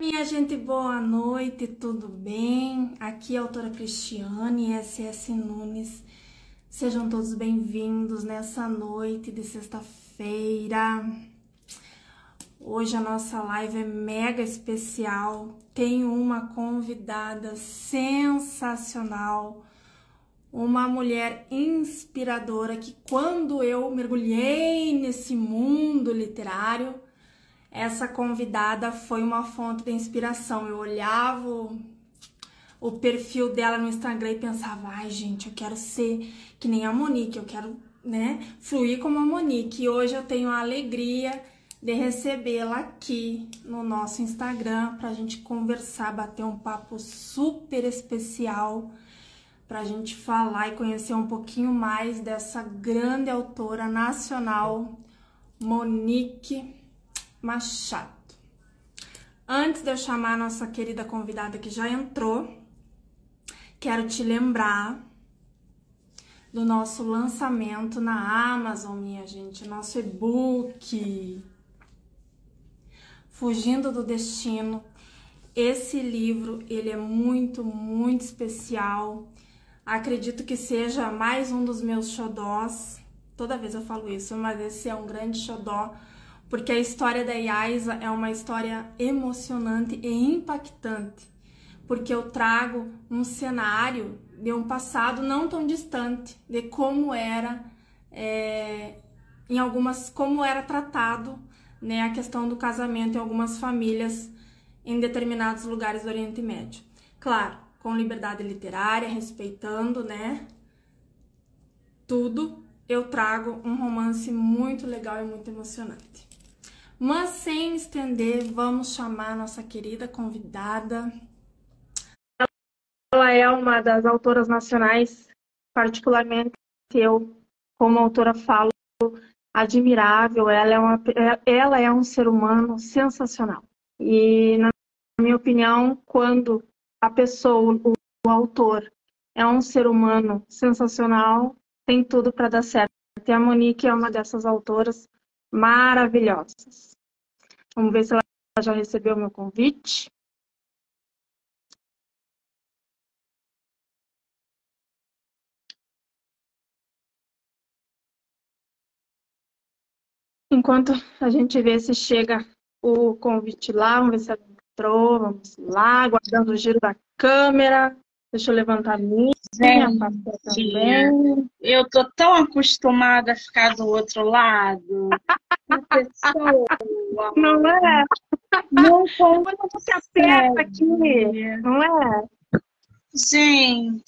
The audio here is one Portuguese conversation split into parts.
Minha gente, boa noite, tudo bem? Aqui é a autora Cristiane SS Nunes. Sejam todos bem-vindos nessa noite de sexta-feira. Hoje a nossa live é mega especial. Tenho uma convidada sensacional, uma mulher inspiradora que quando eu mergulhei nesse mundo literário, essa convidada foi uma fonte de inspiração. Eu olhava o, perfil dela no Instagram e pensava, ai gente, eu quero ser que nem a Monique, eu quero, né, fluir como a Monique. E hoje eu tenho a alegria de recebê-la aqui no nosso Instagram para a gente conversar, bater um papo super especial, para a gente falar e conhecer um pouquinho mais dessa grande autora nacional, Monique Machado. Antes de eu chamar a nossa querida convidada que já entrou, quero te lembrar do nosso lançamento na Amazon, minha gente, nosso e-book Fugindo do Destino. Esse livro, ele é muito, muito especial. Acredito que seja mais um dos meus xodós. Toda vez eu falo isso, mas esse é um grande xodó porque a história da Yaisa é uma história emocionante e impactante, porque eu trago um cenário de um passado não tão distante, de como era é, em algumas, como era tratado né, a questão do casamento em algumas famílias em determinados lugares do Oriente Médio. Claro, com liberdade literária, respeitando, né, tudo, eu trago um romance muito legal e muito emocionante. Mas sem estender, vamos chamar nossa querida convidada. Ela é uma das autoras nacionais, particularmente eu, como autora, falo admirável. Ela é, uma, ela é um ser humano sensacional. E, na minha opinião, quando a pessoa, o, o autor, é um ser humano sensacional, tem tudo para dar certo. E a Monique é uma dessas autoras maravilhosas. Vamos ver se ela já recebeu meu convite. Enquanto a gente vê se chega o convite lá, vamos ver se ela entrou, vamos lá, aguardando o giro da câmera. Deixa eu levantar a minha, também. Eu tô tão acostumada a ficar do outro lado. pessoa. Não é? Não como você aperta aqui, não é? Gente,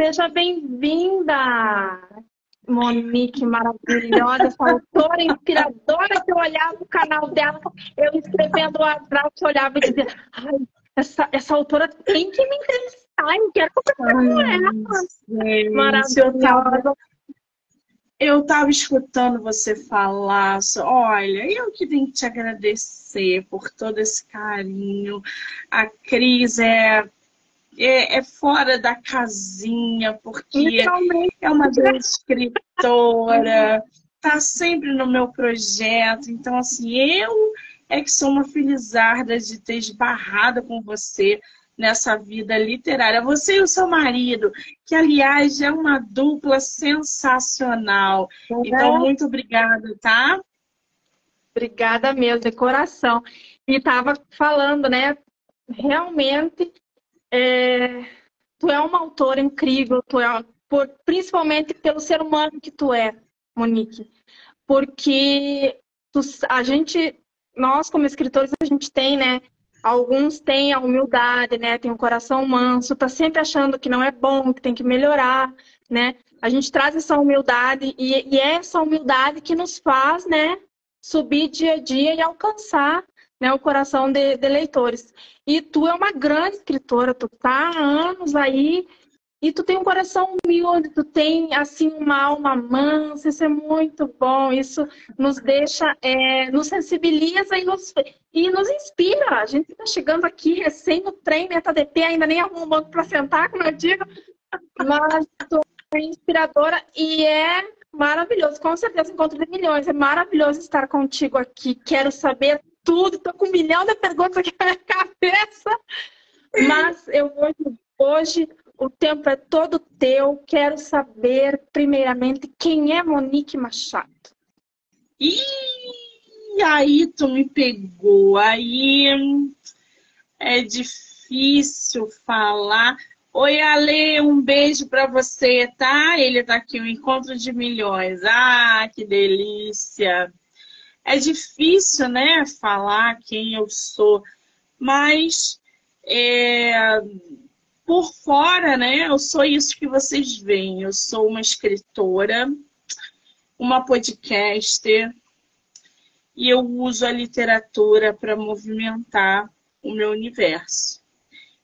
Seja bem-vinda, Monique maravilhosa, essa autora inspiradora que eu olhava o canal dela, eu escrevendo atrás, eu olhava e dizia, ai, essa, essa autora tem que me entrevistar, eu quero conversar com ela. Maravilhosa. Eu estava escutando você falar, olha, eu que tenho que te agradecer por todo esse carinho. A Cris é, é, é fora da casinha, porque é uma grande escritora, está sempre no meu projeto. Então, assim, eu é que sou uma felizarda de ter esbarrado com você nessa vida literária. Você e o seu marido, que aliás é uma dupla sensacional. Uhum. Então, muito obrigada, tá? Obrigada mesmo, de coração. E estava falando, né? Realmente, é... tu é uma autora incrível, tu é, por, principalmente pelo ser humano que tu é, Monique. Porque tu, a gente, nós como escritores, a gente tem, né? Alguns têm a humildade, né? Tem um coração manso, tá sempre achando que não é bom, que tem que melhorar, né? A gente traz essa humildade e, e é essa humildade que nos faz, né? Subir dia a dia e alcançar né, o coração de, de leitores. E tu é uma grande escritora, tu tá há anos aí e tu tem um coração humilde, tu tem, assim, uma alma mansa, isso é muito bom, isso nos deixa, é, nos sensibiliza e nos, e nos inspira. A gente está chegando aqui recém no trem, né, tá de pé, ainda nem arrumou um banco para sentar, como eu digo, mas tu é inspiradora e é Maravilhoso, com certeza encontro de milhões. É maravilhoso estar contigo aqui. Quero saber tudo, tô com um milhão de perguntas aqui na minha cabeça. Mas eu hoje, hoje o tempo é todo teu. Quero saber, primeiramente, quem é Monique Machado. E aí tu me pegou. Aí é difícil falar. Oi, Ale, um beijo para você, tá? Ele tá aqui, o Encontro de Milhões. Ah, que delícia! É difícil, né, falar quem eu sou, mas é, por fora, né, eu sou isso que vocês veem. Eu sou uma escritora, uma podcaster, e eu uso a literatura para movimentar o meu universo.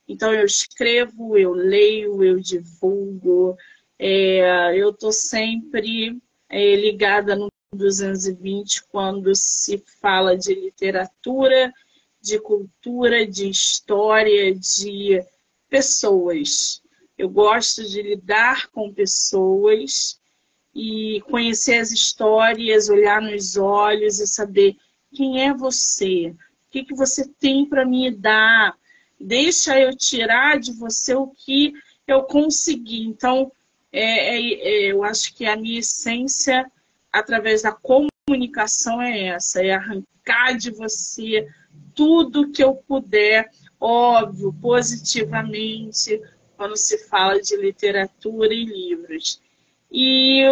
Então, eu escrevo, eu leio, eu divulgo, é, eu estou sempre é, ligada no 220 quando se fala de literatura, de cultura, de história, de pessoas. Eu gosto de lidar com pessoas e conhecer as histórias, olhar nos olhos e saber quem é você, o que, que você tem para me dar, deixa eu tirar de você o que eu consegui. Então, é, é, é, eu acho que a minha essência, através da comunicação, é essa: é arrancar de você tudo que eu puder, óbvio, positivamente, quando se fala de literatura e livros. E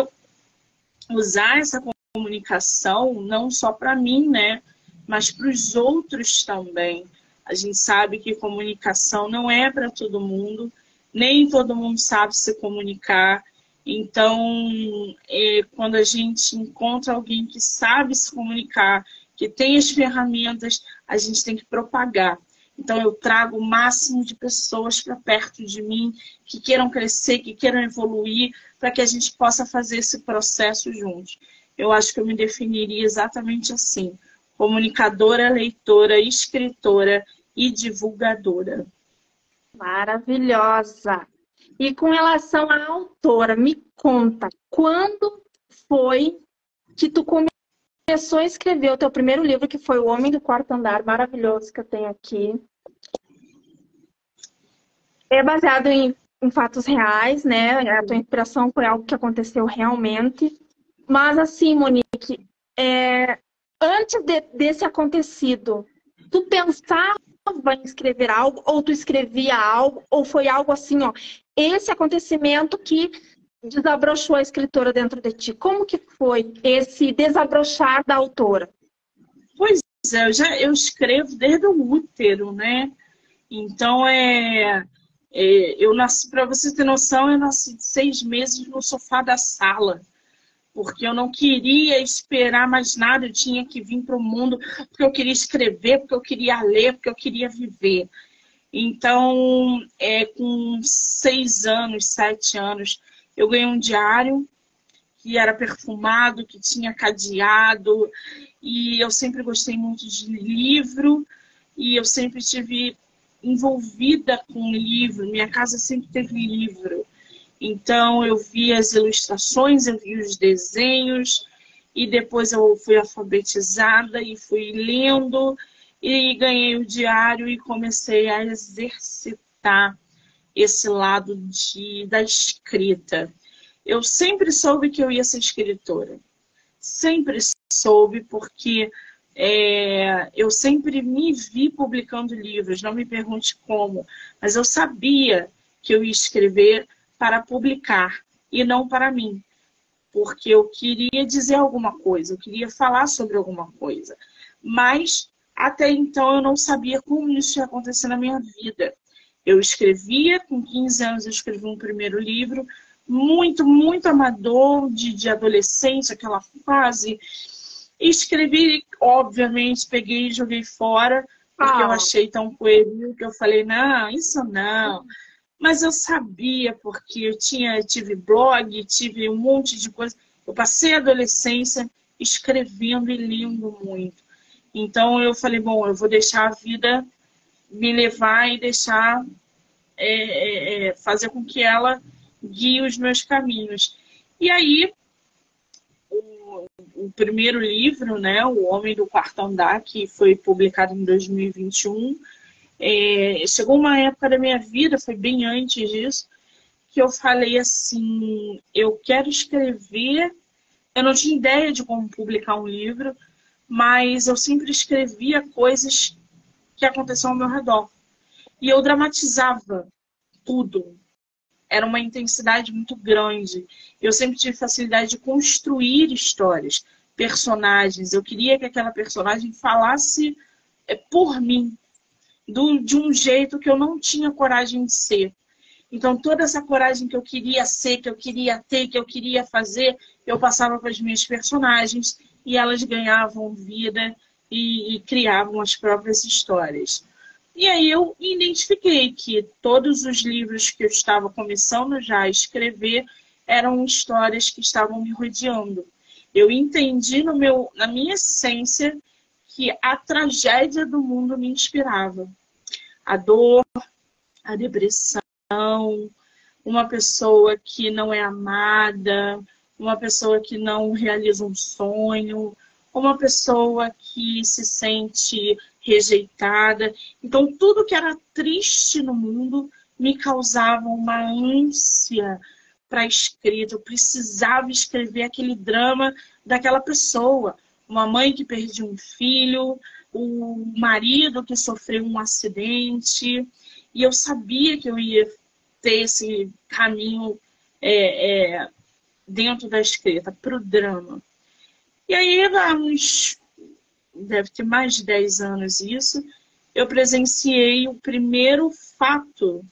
usar essa comunicação não só para mim, né, mas para os outros também. A gente sabe que comunicação não é para todo mundo, nem todo mundo sabe se comunicar. Então, é, quando a gente encontra alguém que sabe se comunicar, que tem as ferramentas, a gente tem que propagar. Então, eu trago o máximo de pessoas para perto de mim que queiram crescer, que queiram evoluir, para que a gente possa fazer esse processo juntos. Eu acho que eu me definiria exatamente assim: comunicadora, leitora, escritora e divulgadora. Maravilhosa. E com relação à autora, me conta, quando foi que tu começou a escrever o teu primeiro livro, que foi O Homem do Quarto Andar, maravilhoso, que eu tenho aqui. É baseado em, em fatos reais, né? A tua inspiração foi algo que aconteceu realmente. Mas assim, Monique, é, antes de, desse acontecido, tu pensava em escrever algo, ou tu escrevia algo, ou foi algo assim, ó, esse acontecimento que desabrochou a escritora dentro de ti. Como que foi esse desabrochar da autora? Pois é, eu já eu escrevo desde o útero, né? Então é, é eu nasci para você ter noção, eu nasci de seis meses no sofá da sala porque eu não queria esperar mais nada, eu tinha que vir para o mundo, porque eu queria escrever, porque eu queria ler, porque eu queria viver. Então, é, com seis anos, sete anos, eu ganhei um diário que era perfumado, que tinha cadeado, e eu sempre gostei muito de livro, e eu sempre tive envolvida com livro, minha casa sempre teve livro. Então eu vi as ilustrações, eu vi os desenhos e depois eu fui alfabetizada e fui lendo e ganhei o diário e comecei a exercitar esse lado de, da escrita. Eu sempre soube que eu ia ser escritora. Sempre soube, porque é, eu sempre me vi publicando livros, não me pergunte como, mas eu sabia que eu ia escrever para publicar e não para mim, porque eu queria dizer alguma coisa, eu queria falar sobre alguma coisa, mas até então eu não sabia como isso ia acontecer na minha vida. Eu escrevia, com 15 anos eu escrevi um primeiro livro, muito, muito amador, de, de adolescência, aquela fase. Escrevi, obviamente, peguei e joguei fora, porque ah. eu achei tão coelho que eu falei, não, isso não. Mas eu sabia, porque eu tinha, tive blog, tive um monte de coisa. Eu passei a adolescência escrevendo e lendo muito. Então eu falei, bom, eu vou deixar a vida me levar e deixar é, é, é fazer com que ela guie os meus caminhos. E aí o primeiro livro, né, O Homem do Quarto Andar, que foi publicado em 2021. É, chegou uma época da minha vida, foi bem antes disso, que eu falei assim: eu quero escrever. Eu não tinha ideia de como publicar um livro, mas eu sempre escrevia coisas que aconteciam ao meu redor. E eu dramatizava tudo. Era uma intensidade muito grande. Eu sempre tive facilidade de construir histórias, personagens. Eu queria que aquela personagem falasse é, por mim, do, de um jeito que eu não tinha coragem de ser. Então, toda essa coragem que eu queria ser, que eu queria ter, que eu queria fazer, eu passava para as minhas personagens e elas ganhavam vida e, e criavam as próprias histórias. E aí eu identifiquei que todos os livros que eu estava começando já a escrever eram histórias que estavam me rodeando. Eu entendi no meu, na minha essência que a tragédia do mundo me inspirava. A dor, a depressão, uma pessoa que não é amada, uma pessoa que não realiza um sonho, uma pessoa que se sente rejeitada. Então, tudo que era triste no mundo me causava uma ânsia para a escrita. Eu precisava escrever aquele drama daquela pessoa. Uma mãe que perdeu um filho, o marido que sofreu um acidente. E eu sabia que eu ia ter esse caminho é, é, dentro da escrita, para o drama. E aí, há uns, deve ter mais de 10 anos isso, eu presenciei o primeiro fato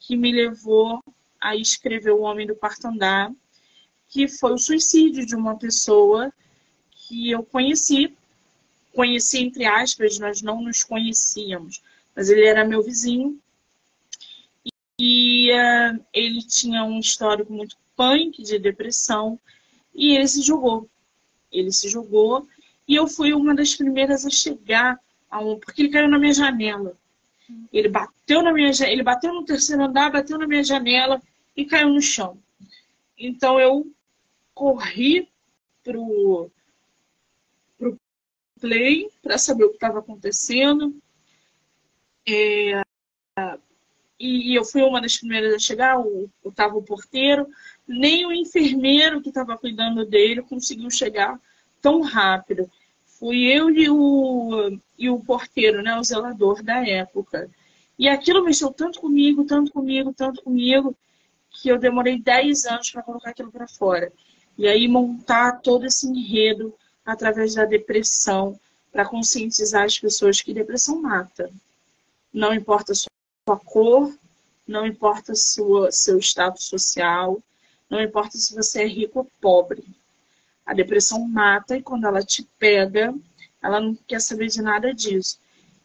que me levou a escrever O Homem do Quarto Andar, que foi o suicídio de uma pessoa que eu conheci. Conheci, entre aspas, nós não nos conhecíamos, mas ele era meu vizinho. E uh, ele tinha um histórico muito punk de depressão e ele se jogou ele se jogou e eu fui uma das primeiras a chegar a um, porque ele caiu na minha janela. Ele bateu na minha ele bateu no terceiro andar, bateu na minha janela e caiu no chão. Então eu corri pro pro play para saber o que estava acontecendo. É, e, eu fui uma das primeiras a chegar, o, o, o porteiro, nem o enfermeiro que estava cuidando dele conseguiu chegar tão rápido. Fui eu e o, e o porteiro, né, o zelador da época. E aquilo mexeu tanto comigo, tanto comigo, tanto comigo, que eu demorei 10 anos para colocar aquilo para fora. E aí montar todo esse enredo através da depressão, para conscientizar as pessoas que depressão mata. Não importa a sua cor, não importa sua, seu status social, não importa se você é rico ou pobre. A depressão mata e quando ela te pega, ela não quer saber de nada disso.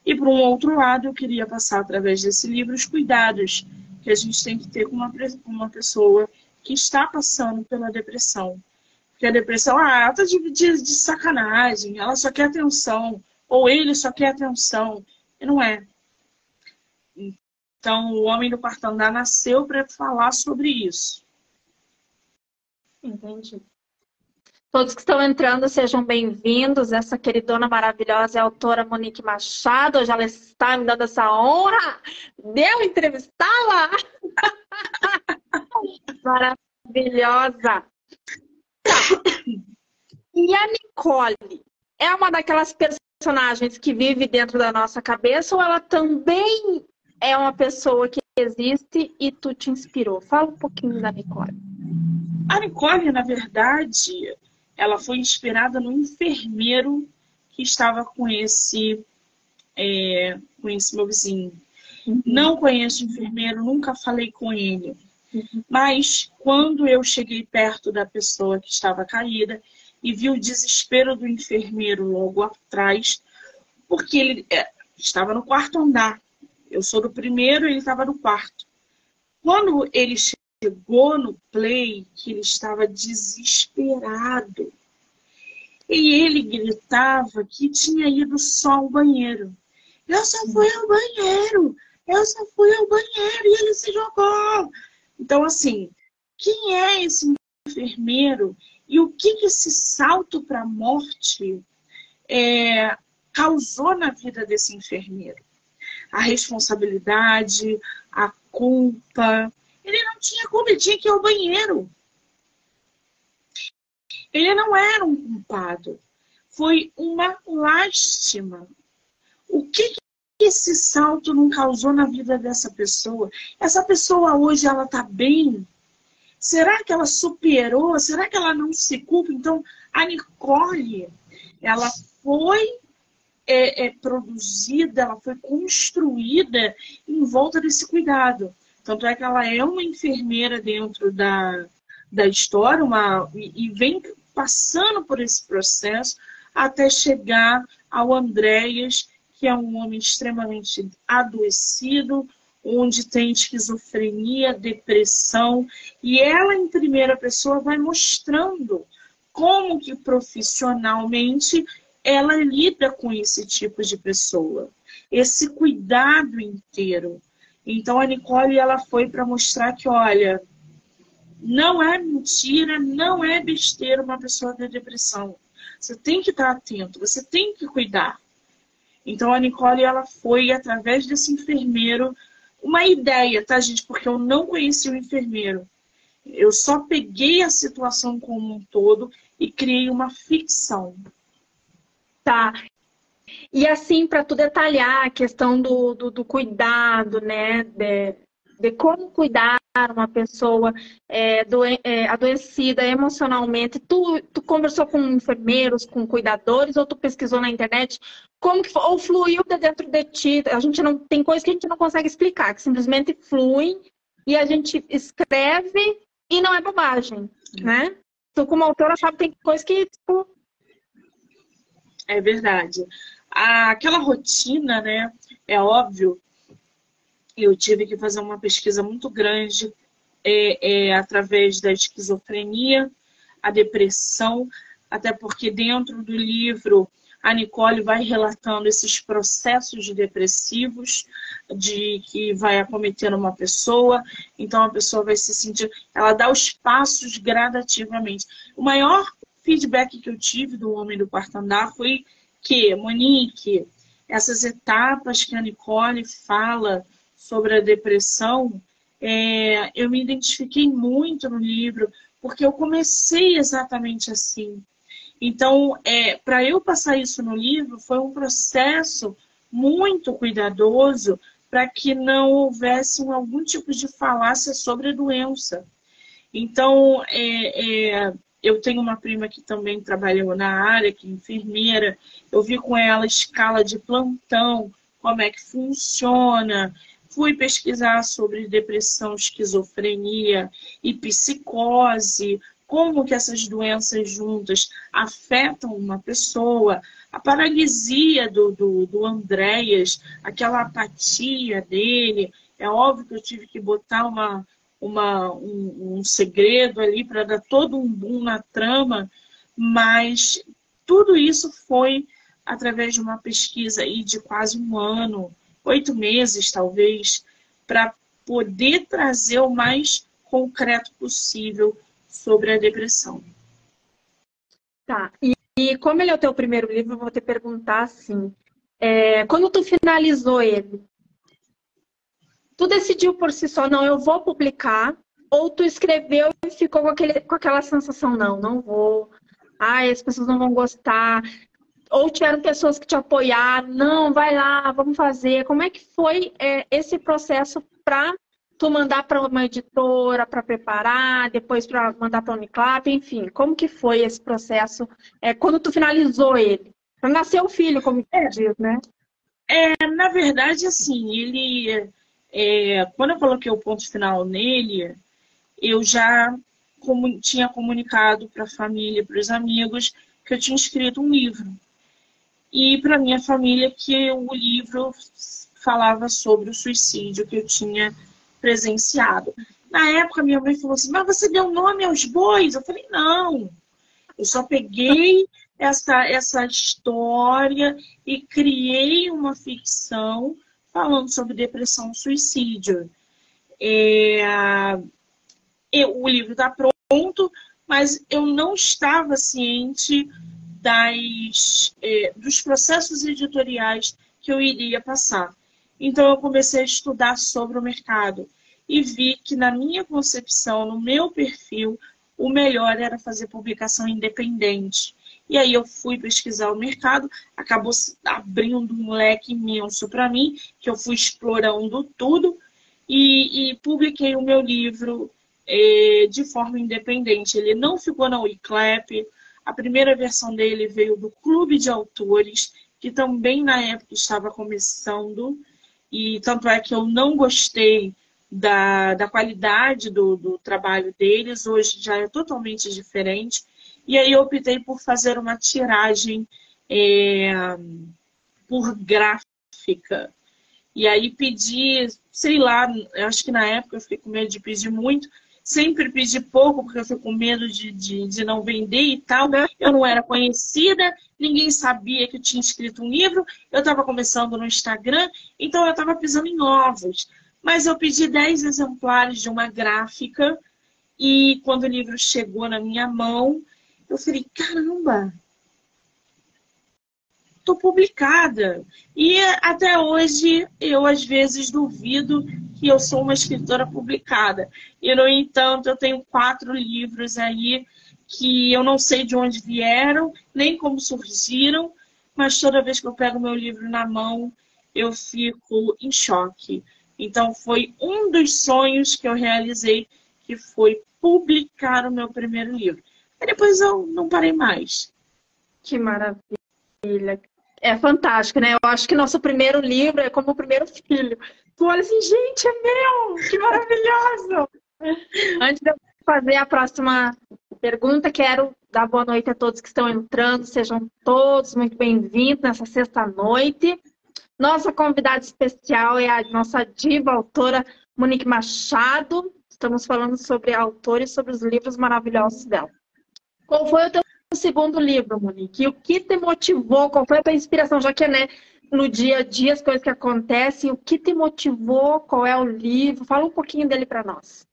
E por um outro lado, eu queria passar através desse livro os cuidados que a gente tem que ter com uma, pessoa que está passando pela depressão. Porque a depressão, ah, ela tá de, de, de sacanagem, ela só quer atenção, ou ele só quer atenção. E não é. Então, o Homem do Quarto Andar nasceu para falar sobre isso. Entendi. Todos que estão entrando, sejam bem-vindos. Essa queridona maravilhosa é a autora Monique Machado. Hoje ela está me dando essa honra de eu entrevistá-la. Maravilhosa. Tá. E a Nicole é uma daquelas personagens que vive dentro da nossa cabeça ou ela também é uma pessoa que existe e tu te inspirou? Fala um pouquinho da Nicole. A Nicole, na verdade, ela foi inspirada no enfermeiro que estava com esse, é, com esse meu vizinho. Uhum. Não conheço o enfermeiro, nunca falei com ele. Uhum. Mas quando eu cheguei perto da pessoa que estava caída e vi o desespero do enfermeiro logo atrás, porque ele é, estava no quarto andar. Eu sou do primeiro, ele estava no quarto. Quando ele chegou no play que ele estava desesperado. E ele gritava que tinha ido só ao banheiro. Eu só fui ao banheiro, eu só fui ao banheiro e ele se jogou. Então, assim, quem é esse enfermeiro E o que, esse salto para a morte é, causou na vida desse enfermeiro? A responsabilidade, a culpa. Ele não tinha culpa, ele tinha que ir ao banheiro. Ele não era um culpado. Foi uma lástima. O que, que esse salto não causou na vida dessa pessoa? Essa pessoa hoje ela está bem? Será que ela superou? Será que ela não se culpa? Então, a Nicole, ela foi é, é, produzida, ela foi construída em volta desse cuidado. Tanto é que ela é uma enfermeira dentro da, da história uma, e, e vem passando por esse processo até chegar ao Andréas, que é um homem extremamente adoecido, onde tem esquizofrenia, depressão, e ela em primeira pessoa vai mostrando como que profissionalmente ela lida com esse tipo de pessoa, esse cuidado inteiro. Então a Nicole ela foi para mostrar que, olha, não é mentira, não é besteira uma pessoa ter depressão. Você tem que estar atento, você tem que cuidar. Então a Nicole ela foi através desse enfermeiro uma ideia, tá, gente? Porque eu não conheci o enfermeiro. Eu só peguei a situação como um todo e criei uma ficção. Tá. E assim, para tu detalhar a questão do, do, do cuidado, né? De, de, como cuidar uma pessoa é, doen é, adoecida emocionalmente. Tu, tu conversou com enfermeiros, com cuidadores, ou tu pesquisou na internet? Como que? Ou fluiu de dentro de ti? A gente não tem coisas que a gente não consegue explicar, que simplesmente fluem e a gente escreve e não é bobagem, né? Tu, como autora, sabe, tem coisas que, tipo... É verdade. Aquela rotina, né? É óbvio, eu tive que fazer uma pesquisa muito grande é, é, através da esquizofrenia, a depressão, até porque dentro do livro a Nicole vai relatando esses processos depressivos de que vai acometendo uma pessoa, então a pessoa vai se sentir, ela dá os passos gradativamente. O maior feedback que eu tive do Homem do Quarto Andar foi que, Monique, essas etapas que a Nicole fala sobre a depressão, é, eu me identifiquei muito no livro, porque eu comecei exatamente assim. Então, é, para eu passar isso no livro, foi um processo muito cuidadoso para que não houvesse algum tipo de falácia sobre a doença. Então, é, é, eu tenho uma prima que também trabalhou na área, que é enfermeira. Eu vi com ela a escala de plantão, como é que funciona. Fui pesquisar sobre depressão, esquizofrenia e psicose, como que essas doenças juntas afetam uma pessoa, a paralisia do, do, do Andréas, aquela apatia dele. É óbvio que eu tive que botar uma, uma, um, um segredo ali para dar todo um boom na trama, mas tudo isso foi através de uma pesquisa aí de quase um ano, oito meses talvez, para poder trazer o mais concreto possível sobre a depressão. Tá. E, e como ele é o teu primeiro livro, eu vou te perguntar assim: é, quando tu finalizou ele, tu decidiu por si só, não, eu vou publicar, ou tu escreveu e ficou com, aquele, com aquela sensação, não, não vou, ai, as pessoas não vão gostar, ou tiveram pessoas que te apoiaram, não, vai lá, vamos fazer. Como é que foi é, esse processo para tu mandar para uma editora para preparar, depois para mandar para a Uniclap, enfim, como que foi esse processo é, quando tu finalizou ele? Para nascer o filho, como é, diz, né? É, na verdade, assim, ele, é, quando eu coloquei o ponto final nele, eu já tinha comunicado para a família, para os amigos, que eu tinha escrito um livro. E para minha família que o livro falava sobre o suicídio que eu tinha presenciado. Na época, minha mãe falou assim: Mas você deu nome aos bois? Eu falei: Não. Eu só peguei essa, essa história e criei uma ficção falando sobre depressão e suicídio. É, eu, o livro está pronto, mas eu não estava ciente das, é, dos processos editoriais que eu iria passar. Então, eu comecei a estudar sobre o mercado e vi que, na minha concepção, no meu perfil, o melhor era fazer publicação independente. E aí eu fui pesquisar o mercado, acabou abrindo um leque imenso para mim, que eu fui explorando tudo e, e publiquei o meu livro eh, de forma independente. Ele não ficou na Wiclap, a primeira versão dele veio do Clube de Autores, que também na época estava começando, e tanto é que eu não gostei da, da qualidade do, do trabalho deles, hoje já é totalmente diferente. E aí eu optei por fazer uma tiragem é, por gráfica. E aí pedi, sei lá, acho que na época eu fiquei com medo de pedir muito, sempre pedi pouco, porque eu fico com medo de, de, de, não vender e tal. Eu não era conhecida, ninguém sabia que eu tinha escrito um livro, eu estava começando no Instagram, então eu estava pisando em ovos. Mas eu pedi 10 exemplares de uma gráfica e quando o livro chegou na minha mão, eu falei, caramba, tô publicada. E até hoje eu às vezes duvido que eu sou uma escritora publicada. E no entanto, eu tenho quatro livros aí que eu não sei de onde vieram, nem como surgiram, mas toda vez que eu pego meu livro na mão, eu fico em choque. Então, foi um dos sonhos que eu realizei, que foi publicar o meu primeiro livro. E depois eu não parei mais. Que maravilha. É fantástico, né? Eu acho que nosso primeiro livro é como o primeiro filho. Tu olha assim, gente, é meu! Que maravilhoso! Antes de eu fazer a próxima pergunta, quero dar boa noite a todos que estão entrando. Sejam todos muito bem-vindos nessa sexta-noite. Nossa convidada especial é a nossa diva autora Monique Machado. Estamos falando sobre a autora e sobre os livros maravilhosos dela. Qual foi o teu segundo livro, Monique? E o que te motivou? Qual foi a tua inspiração? Já que né, no dia a dia as coisas que acontecem, o que te motivou? Qual é o livro? Fala um pouquinho dele para nós.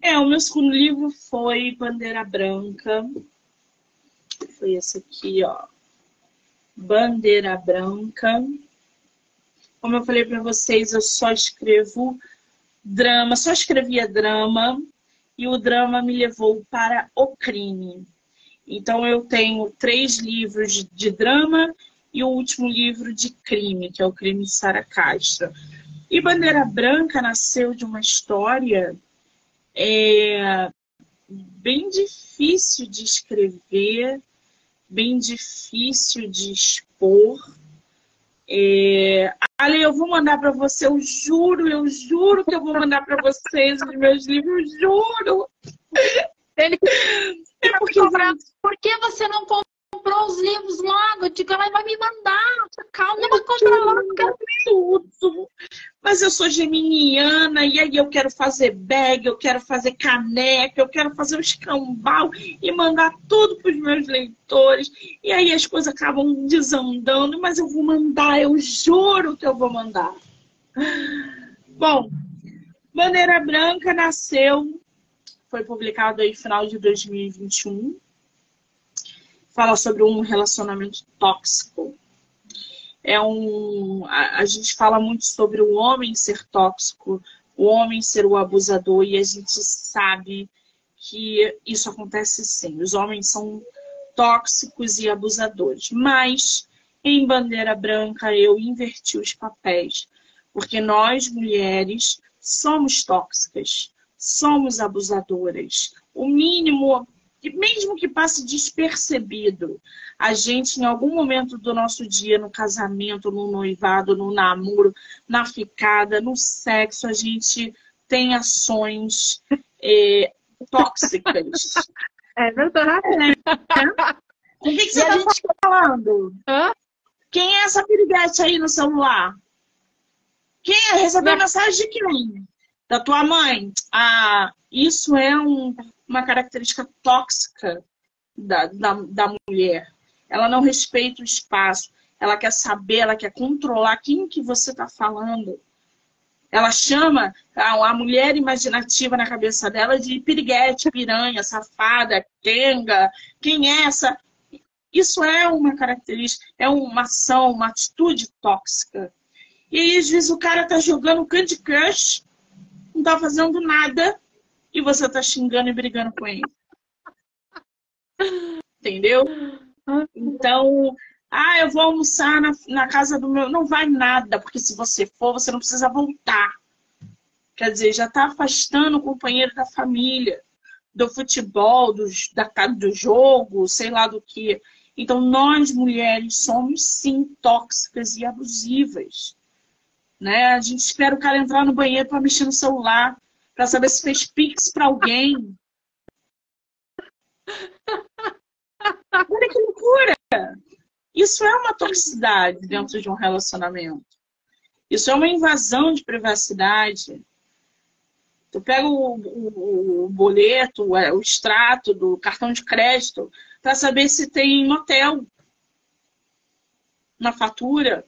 É, o meu segundo livro foi Bandeira Branca. Foi esse aqui, ó. Bandeira Branca. Como eu falei para vocês, eu só escrevo drama, só escrevia drama e o drama me levou para o crime. Então eu tenho três livros de drama e o último livro de crime, que é o crime de Sara Castro. E Bandeira Branca nasceu de uma história é, bem difícil de escrever, bem difícil de expor, é... Ale, eu vou mandar para você, eu juro, eu juro que eu vou mandar para vocês os meus livros, juro. Ele... É porque... Por que você não comprou os livros logo? Eu digo, ela vai me mandar. Calma, eu vou comprar logo. Tudo. Mas eu sou geminiana e aí eu quero fazer bag, eu quero fazer caneca, eu quero fazer um escambau e mandar tudo para os meus leitores. E aí as coisas acabam desandando, mas eu vou mandar, eu juro que eu vou mandar. Bom, Bandeira Branca nasceu, foi publicado aí no final de 2021. Fala sobre um relacionamento tóxico é um. A, a, gente fala muito sobre o homem ser tóxico, o homem ser o abusador, e a gente sabe que isso acontece sim. Os homens são tóxicos e abusadores. Mas em bandeira branca eu inverti os papéis, porque nós mulheres somos tóxicas, somos abusadoras. O mínimo mesmo que passe despercebido, a gente, em algum momento do nosso dia, no casamento, no noivado, no namoro, na ficada, no sexo, a gente tem ações é, tóxicas. É verdade. Com o que, que você está gente... falando? Hã? Quem é essa piriguete aí no celular? Quem é? Recebeu mensagem de quem? Da tua mãe? Ah, isso é um uma característica tóxica da, da, da mulher. Ela não respeita o espaço, ela quer saber, ela quer controlar quem que você está falando. Ela chama a, a mulher imaginativa na cabeça dela de piriguete, piranha, safada, tenga. Quem é essa? Isso é uma característica, é uma ação, uma atitude tóxica. E às vezes, o cara tá jogando Candy Crush, não tá fazendo nada, e você tá xingando e brigando com ele. Entendeu? Então, ah, eu vou almoçar na, na casa do meu. Não vai nada, porque se você for, você não precisa voltar. Quer dizer, já está afastando o companheiro da família, do futebol, do, da, do jogo, sei lá do que. Então, nós mulheres somos sim tóxicas e abusivas. Né? A gente espera o cara entrar no banheiro para mexer no celular, para saber se fez pix para alguém. Olha que loucura! Isso é uma toxicidade dentro de um relacionamento. Isso é uma invasão de privacidade. Tu pega o, o, o boleto, o extrato do cartão de crédito para saber se tem motel na fatura.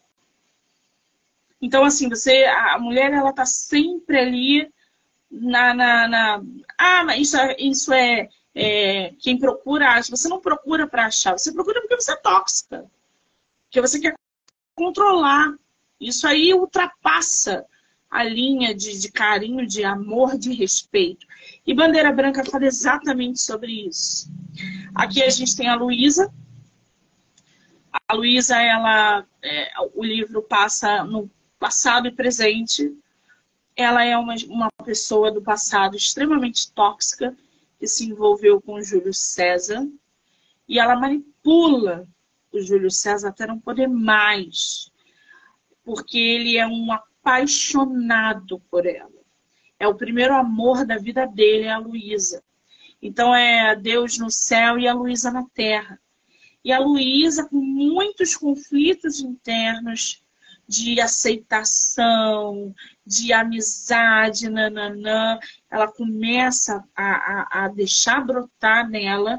Então, assim, você, a mulher, ela tá sempre ali na, na, na... ah, mas isso, é, isso é, é, quem procura acha. Você não procura para achar, você procura porque você é tóxica. Porque você quer controlar. Isso aí ultrapassa a linha de, de carinho, de amor, de respeito. E Bandeira Branca fala exatamente sobre isso. Aqui a gente tem a Luísa. A Luísa, ela, é, o livro passa no passado e presente. Ela é uma, uma pessoa do passado extremamente tóxica que se envolveu com Júlio César e ela manipula o Júlio César até não poder mais, porque ele é um apaixonado por ela. É o primeiro amor da vida dele, é a Luísa. Então é Deus no céu e a Luísa na terra. E a Luísa, com muitos conflitos internos, de aceitação, de amizade, nananã, ela começa a, a, a deixar brotar nela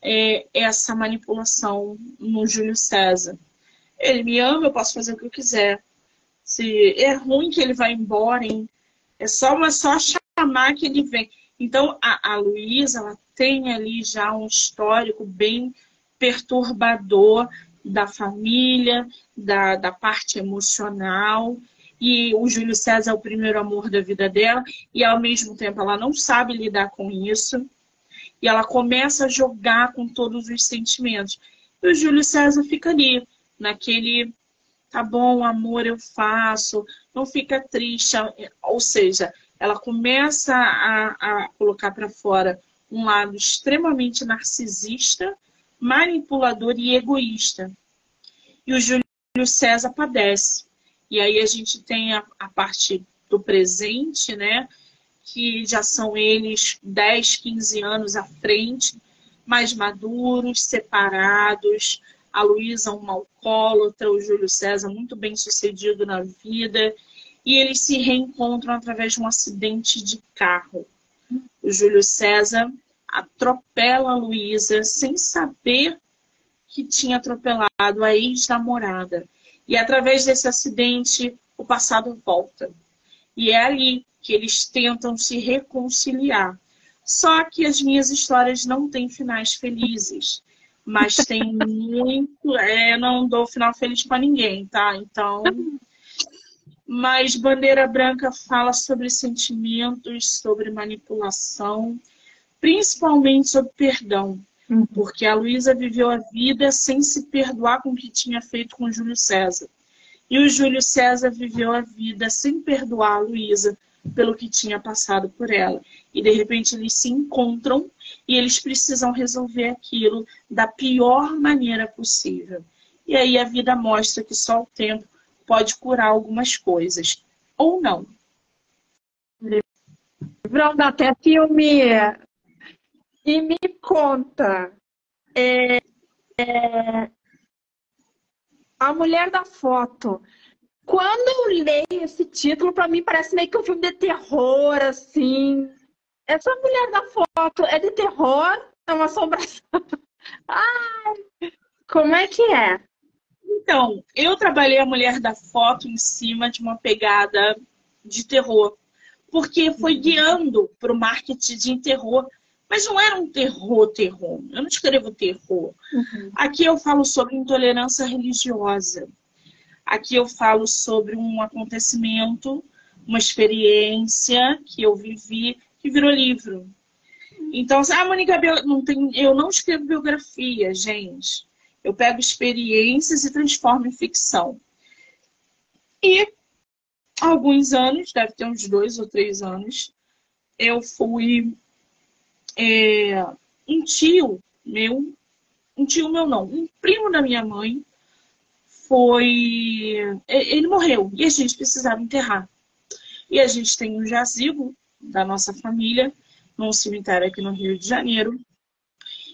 é, essa manipulação no Júlio César. Ele me ama, eu posso fazer o que eu quiser. Se é ruim que ele vá embora, hein? é só, é só chamar que ele vem. Então, a, a Luísa, ela tem ali já um histórico bem perturbador da família, da, da parte emocional. E o Júlio César é o primeiro amor da vida dela, e ao mesmo tempo ela não sabe lidar com isso. E ela começa a jogar com todos os sentimentos. E o Júlio César fica ali, naquele tá bom, amor, eu faço, não fica triste. Ou seja, ela começa a, a colocar para fora um lado extremamente narcisista manipulador e egoísta. E o Júlio César padece. E aí a gente tem a, a parte do presente, né? Que já são eles 10, 15 anos à frente, mais maduros, separados. A Luísa, uma alcoólatra, o Júlio César, muito bem sucedido na vida. E eles se reencontram através de um acidente de carro. O Júlio César atropela a Luísa sem saber que tinha atropelado a ex-namorada. E através desse acidente, o passado volta. E é ali que eles tentam se reconciliar. Só que as minhas histórias não têm finais felizes. Mas tem muito. É, não dou final feliz para ninguém, tá? Então. Mas Bandeira Branca fala sobre sentimentos, sobre manipulação principalmente sobre perdão, uhum. porque a Luísa viveu a vida sem se perdoar com o que tinha feito com o Júlio César. E o Júlio César viveu a vida sem perdoar a Luísa pelo que tinha passado por ela. E de repente eles se encontram e eles precisam resolver aquilo da pior maneira possível. E aí a vida mostra que só o tempo pode curar algumas coisas. Ou não. Livrão dá até filme e me conta, é, é, a mulher da foto. Quando eu leio esse título, para mim parece meio que um filme de terror, assim. Essa mulher da foto é de terror? É uma assombração? Ai, como é que é? Então, eu trabalhei a mulher da foto em cima de uma pegada de terror, porque foi guiando para o marketing de terror. Mas não era um terror, terror. Eu não escrevo terror. Uhum. Aqui eu falo sobre intolerância religiosa. Aqui eu falo sobre um acontecimento, uma experiência que eu vivi, que virou livro. Então, a ah, Mônica não tem, eu não escrevo biografia, gente. Eu pego experiências e transformo em ficção. E alguns anos, deve ter uns dois ou três anos, eu fui é, um tio meu, um tio meu não, um primo da minha mãe foi. Ele morreu e a gente precisava enterrar. E a gente tem um jazigo da nossa família, num cemitério aqui no Rio de Janeiro.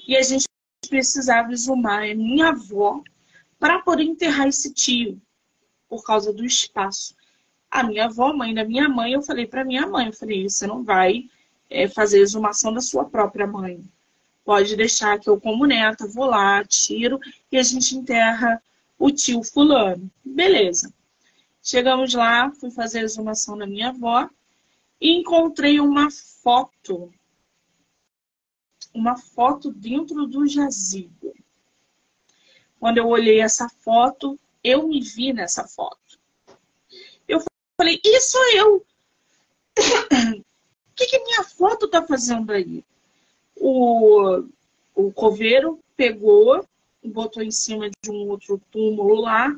E a gente precisava exumar a minha avó para poder enterrar esse tio, por causa do espaço. A minha avó, mãe da minha mãe, eu falei para minha mãe, eu falei, você não vai é, fazer exumação da sua própria mãe. Pode deixar que eu, como neta, vou lá, tiro e a gente enterra o tio fulano. Beleza. Chegamos lá, fui fazer a exumação da minha avó e encontrei uma foto. Uma foto dentro do jazigo. Quando eu olhei essa foto, eu me vi nessa foto. Eu falei, isso eu. Que, que minha foto está fazendo aí? O, o coveiro pegou, botou em cima de um outro túmulo lá.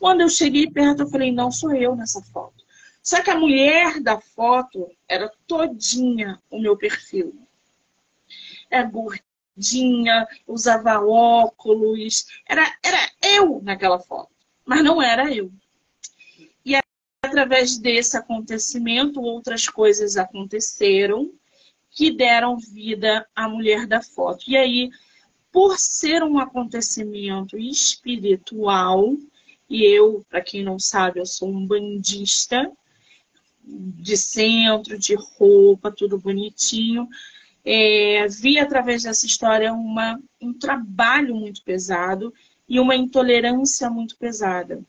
Quando eu cheguei perto, eu falei, não sou eu nessa foto. Só que a mulher da foto era todinha o meu perfil. É gordinha, usava óculos. Era, era eu naquela foto, mas não era eu. Através desse acontecimento, outras coisas aconteceram que deram vida à mulher da foto. E aí, por ser um acontecimento espiritual, e eu, para quem não sabe, eu sou um bandista, de centro, de roupa, tudo bonitinho. É, vi através dessa história uma, um trabalho muito pesado e uma intolerância muito pesada.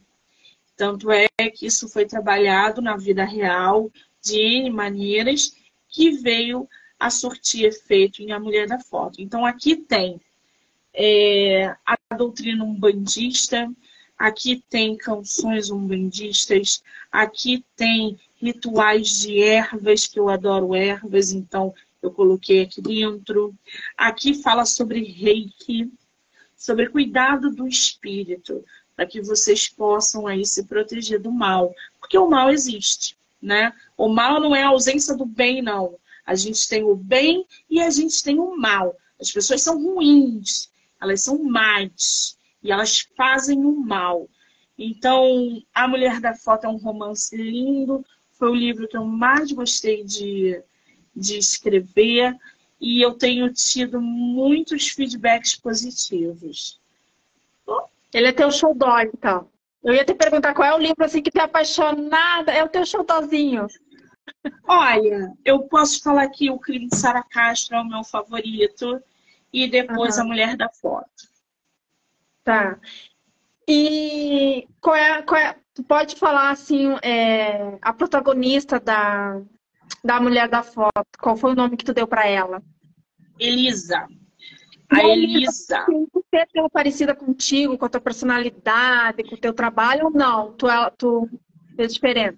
Tanto é que isso foi trabalhado na vida real de maneiras que veio a sortir efeito em A Mulher da Foto. Então aqui tem é, a doutrina umbandista, aqui tem canções umbandistas, aqui tem rituais de ervas, que eu adoro ervas, então eu coloquei aqui dentro. Aqui fala sobre reiki, sobre cuidado do espírito, para que vocês possam aí se proteger do mal, porque o mal existe, né? O mal não é a ausência do bem, não. A gente tem o bem e a gente tem o mal. As pessoas são ruins, elas são más e elas fazem o mal. Então, A Mulher da Foto é um romance lindo, foi o livro que eu mais gostei de, de escrever e eu tenho tido muitos feedbacks positivos. Ele é teu showdó, então. Eu ia te perguntar qual é o livro assim que te apaixonada. É o teu showdózinho. Olha, eu posso falar que o crime de Sara Castro é o meu favorito e depois uhum. a Mulher da Foto. Tá. E qual é, qual é, tu pode falar assim, é, a protagonista da, da mulher da foto, qual foi o nome que tu deu para ela? Elisa. A Elisa. Você é parecida contigo, com a tua personalidade, com o teu trabalho ou não? Tu, é, tu é diferente?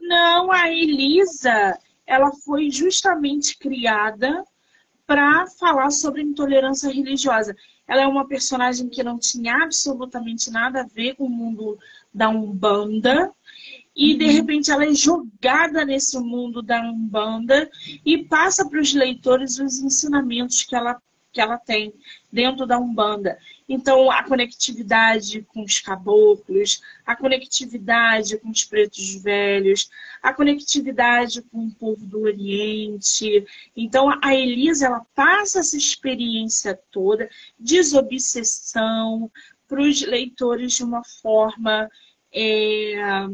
Não, a Elisa, ela foi justamente criada para falar sobre intolerância religiosa. Ela é uma personagem que não tinha absolutamente nada a ver com o mundo da Umbanda. E de uhum. repente ela é jogada nesse mundo da Umbanda e passa para os leitores os ensinamentos que ela que ela tem dentro da Umbanda. Então, a conectividade com os caboclos, a conectividade com os pretos velhos, a conectividade com o povo do Oriente. Então, a Elisa, ela passa essa experiência toda, desobsessão, para os leitores de uma forma é,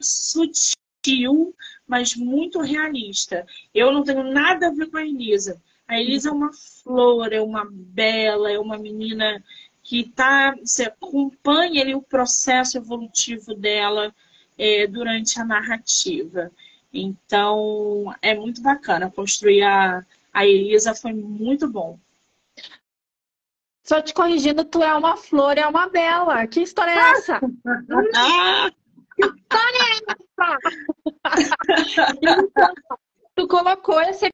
sutil, mas muito realista. Eu não tenho nada a ver com a Elisa. A Elisa é uma flor, é uma bela, é uma menina que tá, você acompanha ali o processo evolutivo dela é, durante a narrativa. Então, é muito bacana. Construir a, a Elisa foi muito bom. Só te corrigindo, tu é uma flor, é uma bela. Que história é essa? que história é essa? então, tu colocou esse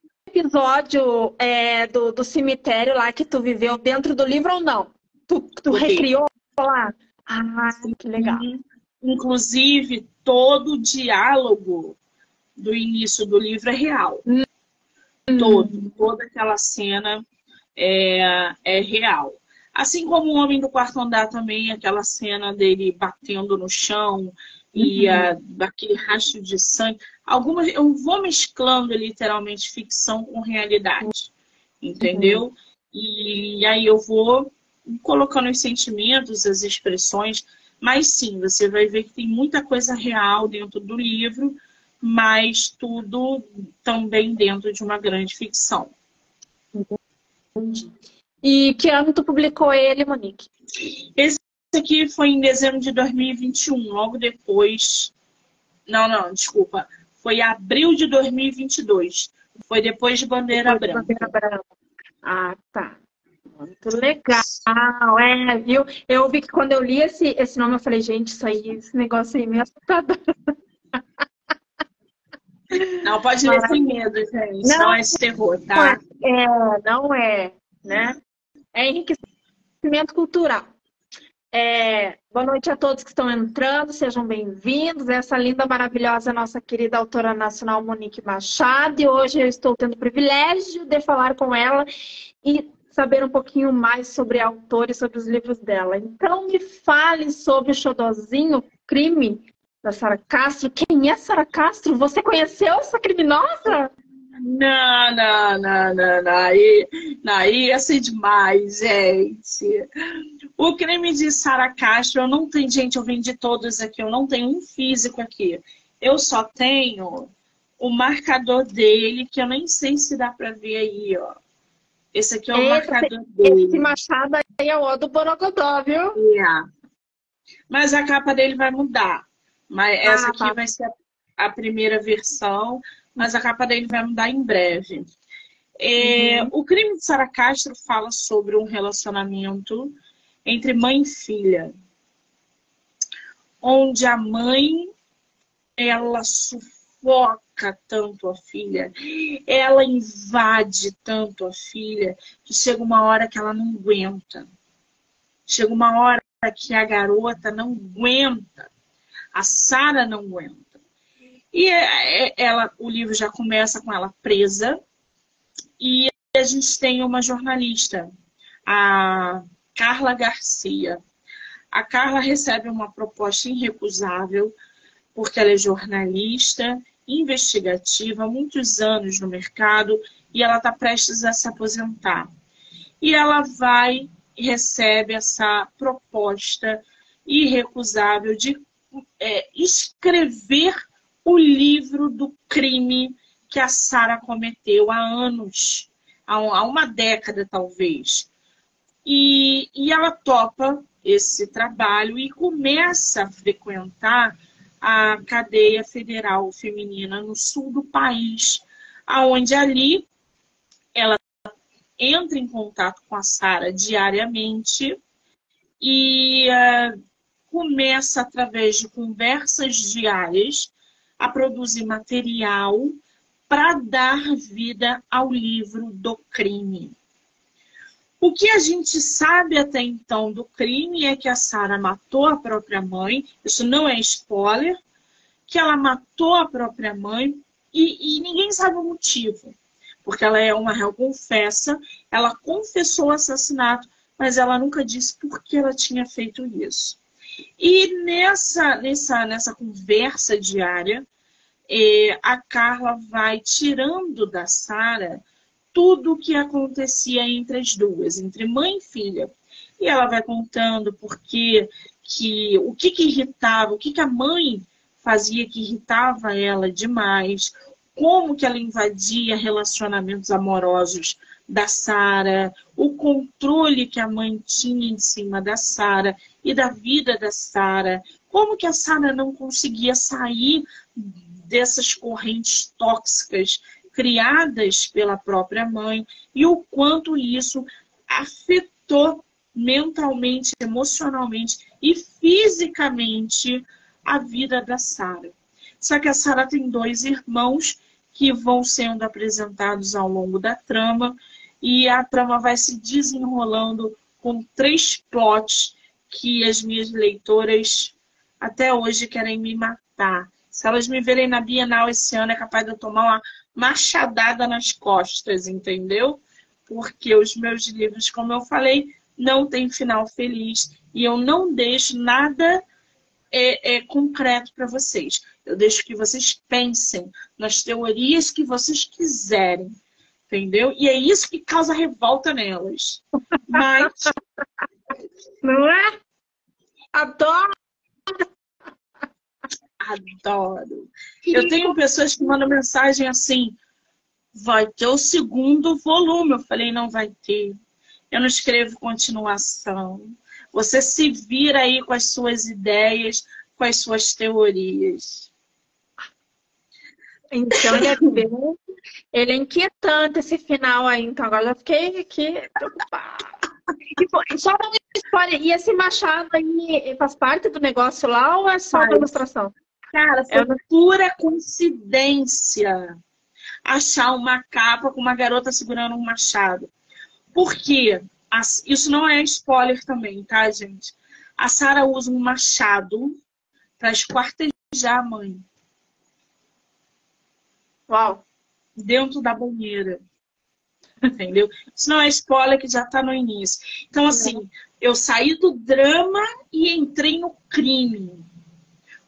episódio é, do, do cemitério lá que tu viveu dentro do livro ou não? Tu, tu recriou lá? Ah, que legal. Inclusive, todo o diálogo do início do livro é real. Hum. Todo, toda aquela cena é, é real. Assim como o Homem do Quarto Andar também, aquela cena dele batendo no chão e uhum. aquele rastro de sangue. Algumas, eu vou mesclando literalmente ficção com realidade, entendeu? Uhum. E, e aí eu vou colocando os sentimentos, as expressões, mas sim, você vai ver que tem muita coisa real dentro do livro, mas tudo também dentro de uma grande ficção. Entendi. E que ano tu publicou ele, Monique? Esse aqui foi em dezembro de 2021, logo depois. Não, não, desculpa. Foi abril de 2022. Foi depois de Bandeira depois Branca. De Bandeira Branca. Ah, tá. Muito legal, é, viu? Eu vi que quando eu li esse, esse nome, eu falei, gente, isso aí, esse negócio aí me assustador. Não, pode ler sem medo, gente. Não, não é esse terror, tá? É, não é, né? é enriquecimento cultural. É, boa noite a todos que estão entrando, sejam bem-vindos. Essa linda, maravilhosa, nossa querida autora nacional Monique Machado. E hoje eu estou tendo o privilégio de falar com ela e saber um pouquinho mais sobre a autora e sobre os livros dela. Então, me fale sobre o Xodozinho, Crime, da Sara Castro. Quem é Sara Castro? Você conheceu essa criminosa? Não, não, não, não, não. Aí, aí ia ser demais, gente. O crime de Sara Castro, eu não tenho, gente, eu vendi todos aqui, eu não tenho um físico aqui. Eu só tenho o marcador dele, que eu nem sei se dá pra ver aí, ó. Esse aqui é o esse, marcador dele. Esse machado aí é o do Borogodó, viu? Yeah. Mas a capa dele vai mudar. Mas ah, essa aqui tá. vai ser a primeira versão mas a capa dele vai mudar em breve. É, uhum. O crime de Sara Castro fala sobre um relacionamento entre mãe e filha, onde a mãe ela sufoca tanto a filha, ela invade tanto a filha, que chega uma hora que ela não aguenta. Chega uma hora que a garota não aguenta, a Sara não aguenta. E é, é, ela, o livro já começa com ela presa. E a gente tem uma jornalista, a Carla Garcia. A Carla recebe uma proposta irrecusável, porque ela é jornalista, investigativa, muitos anos no mercado, e ela está prestes a se aposentar. E ela vai e recebe essa proposta irrecusável de é, escrever o livro do crime que a Sara cometeu há anos, há uma década talvez. E, e ela topa esse trabalho e começa a frequentar a cadeia federal feminina no sul do país, aonde ali ela entra em contato com a Sara diariamente e uh, começa através de conversas diárias a produzir material para dar vida ao livro do crime. O que a gente sabe até então do crime é que a Sara matou a própria mãe, isso não é spoiler, que ela matou a própria mãe e, e ninguém sabe o motivo, porque ela é uma réu confessa, ela confessou o assassinato, mas ela nunca disse por que ela tinha feito isso. E nessa, nessa, nessa conversa diária, é, a Carla vai tirando da Sara tudo o que acontecia entre as duas, entre mãe e filha. E ela vai contando porque que o que, que irritava, o que, que a mãe fazia que irritava ela demais, como que ela invadia relacionamentos amorosos da Sara, o controle que a mãe tinha em cima da Sara e da vida da Sara, como que a Sara não conseguia sair dessas correntes tóxicas criadas pela própria mãe e o quanto isso afetou mentalmente, emocionalmente e fisicamente a vida da Sara. Só que a Sara tem dois irmãos que vão sendo apresentados ao longo da trama e a trama vai se desenrolando com três plots que as minhas leitoras até hoje querem me matar. Se elas me verem na Bienal esse ano, é capaz de eu tomar uma machadada nas costas, entendeu? Porque os meus livros, como eu falei, não têm final feliz e eu não deixo nada é, é concreto para vocês. Eu deixo que vocês pensem nas teorias que vocês quiserem, entendeu? E é isso que causa revolta nelas. Mas. Não é? Adoro! Adoro. Eu tenho pessoas que mandam mensagem assim: vai ter o segundo volume. Eu falei: não vai ter. Eu não escrevo continuação. Você se vira aí com as suas ideias, com as suas teorias. Então ele é inquietante esse final aí, então agora eu fiquei aqui só uma história, e esse machado aí faz parte do negócio lá ou é só uma ilustração? Cara, foi é... pura coincidência achar uma capa com uma garota segurando um machado. Por quê? Isso não é spoiler também, tá, gente? A Sara usa um machado para esquartejar a mãe. Uau! Dentro da banheira. Entendeu? Isso não é spoiler que já está no início. Então, assim, eu saí do drama e entrei no crime.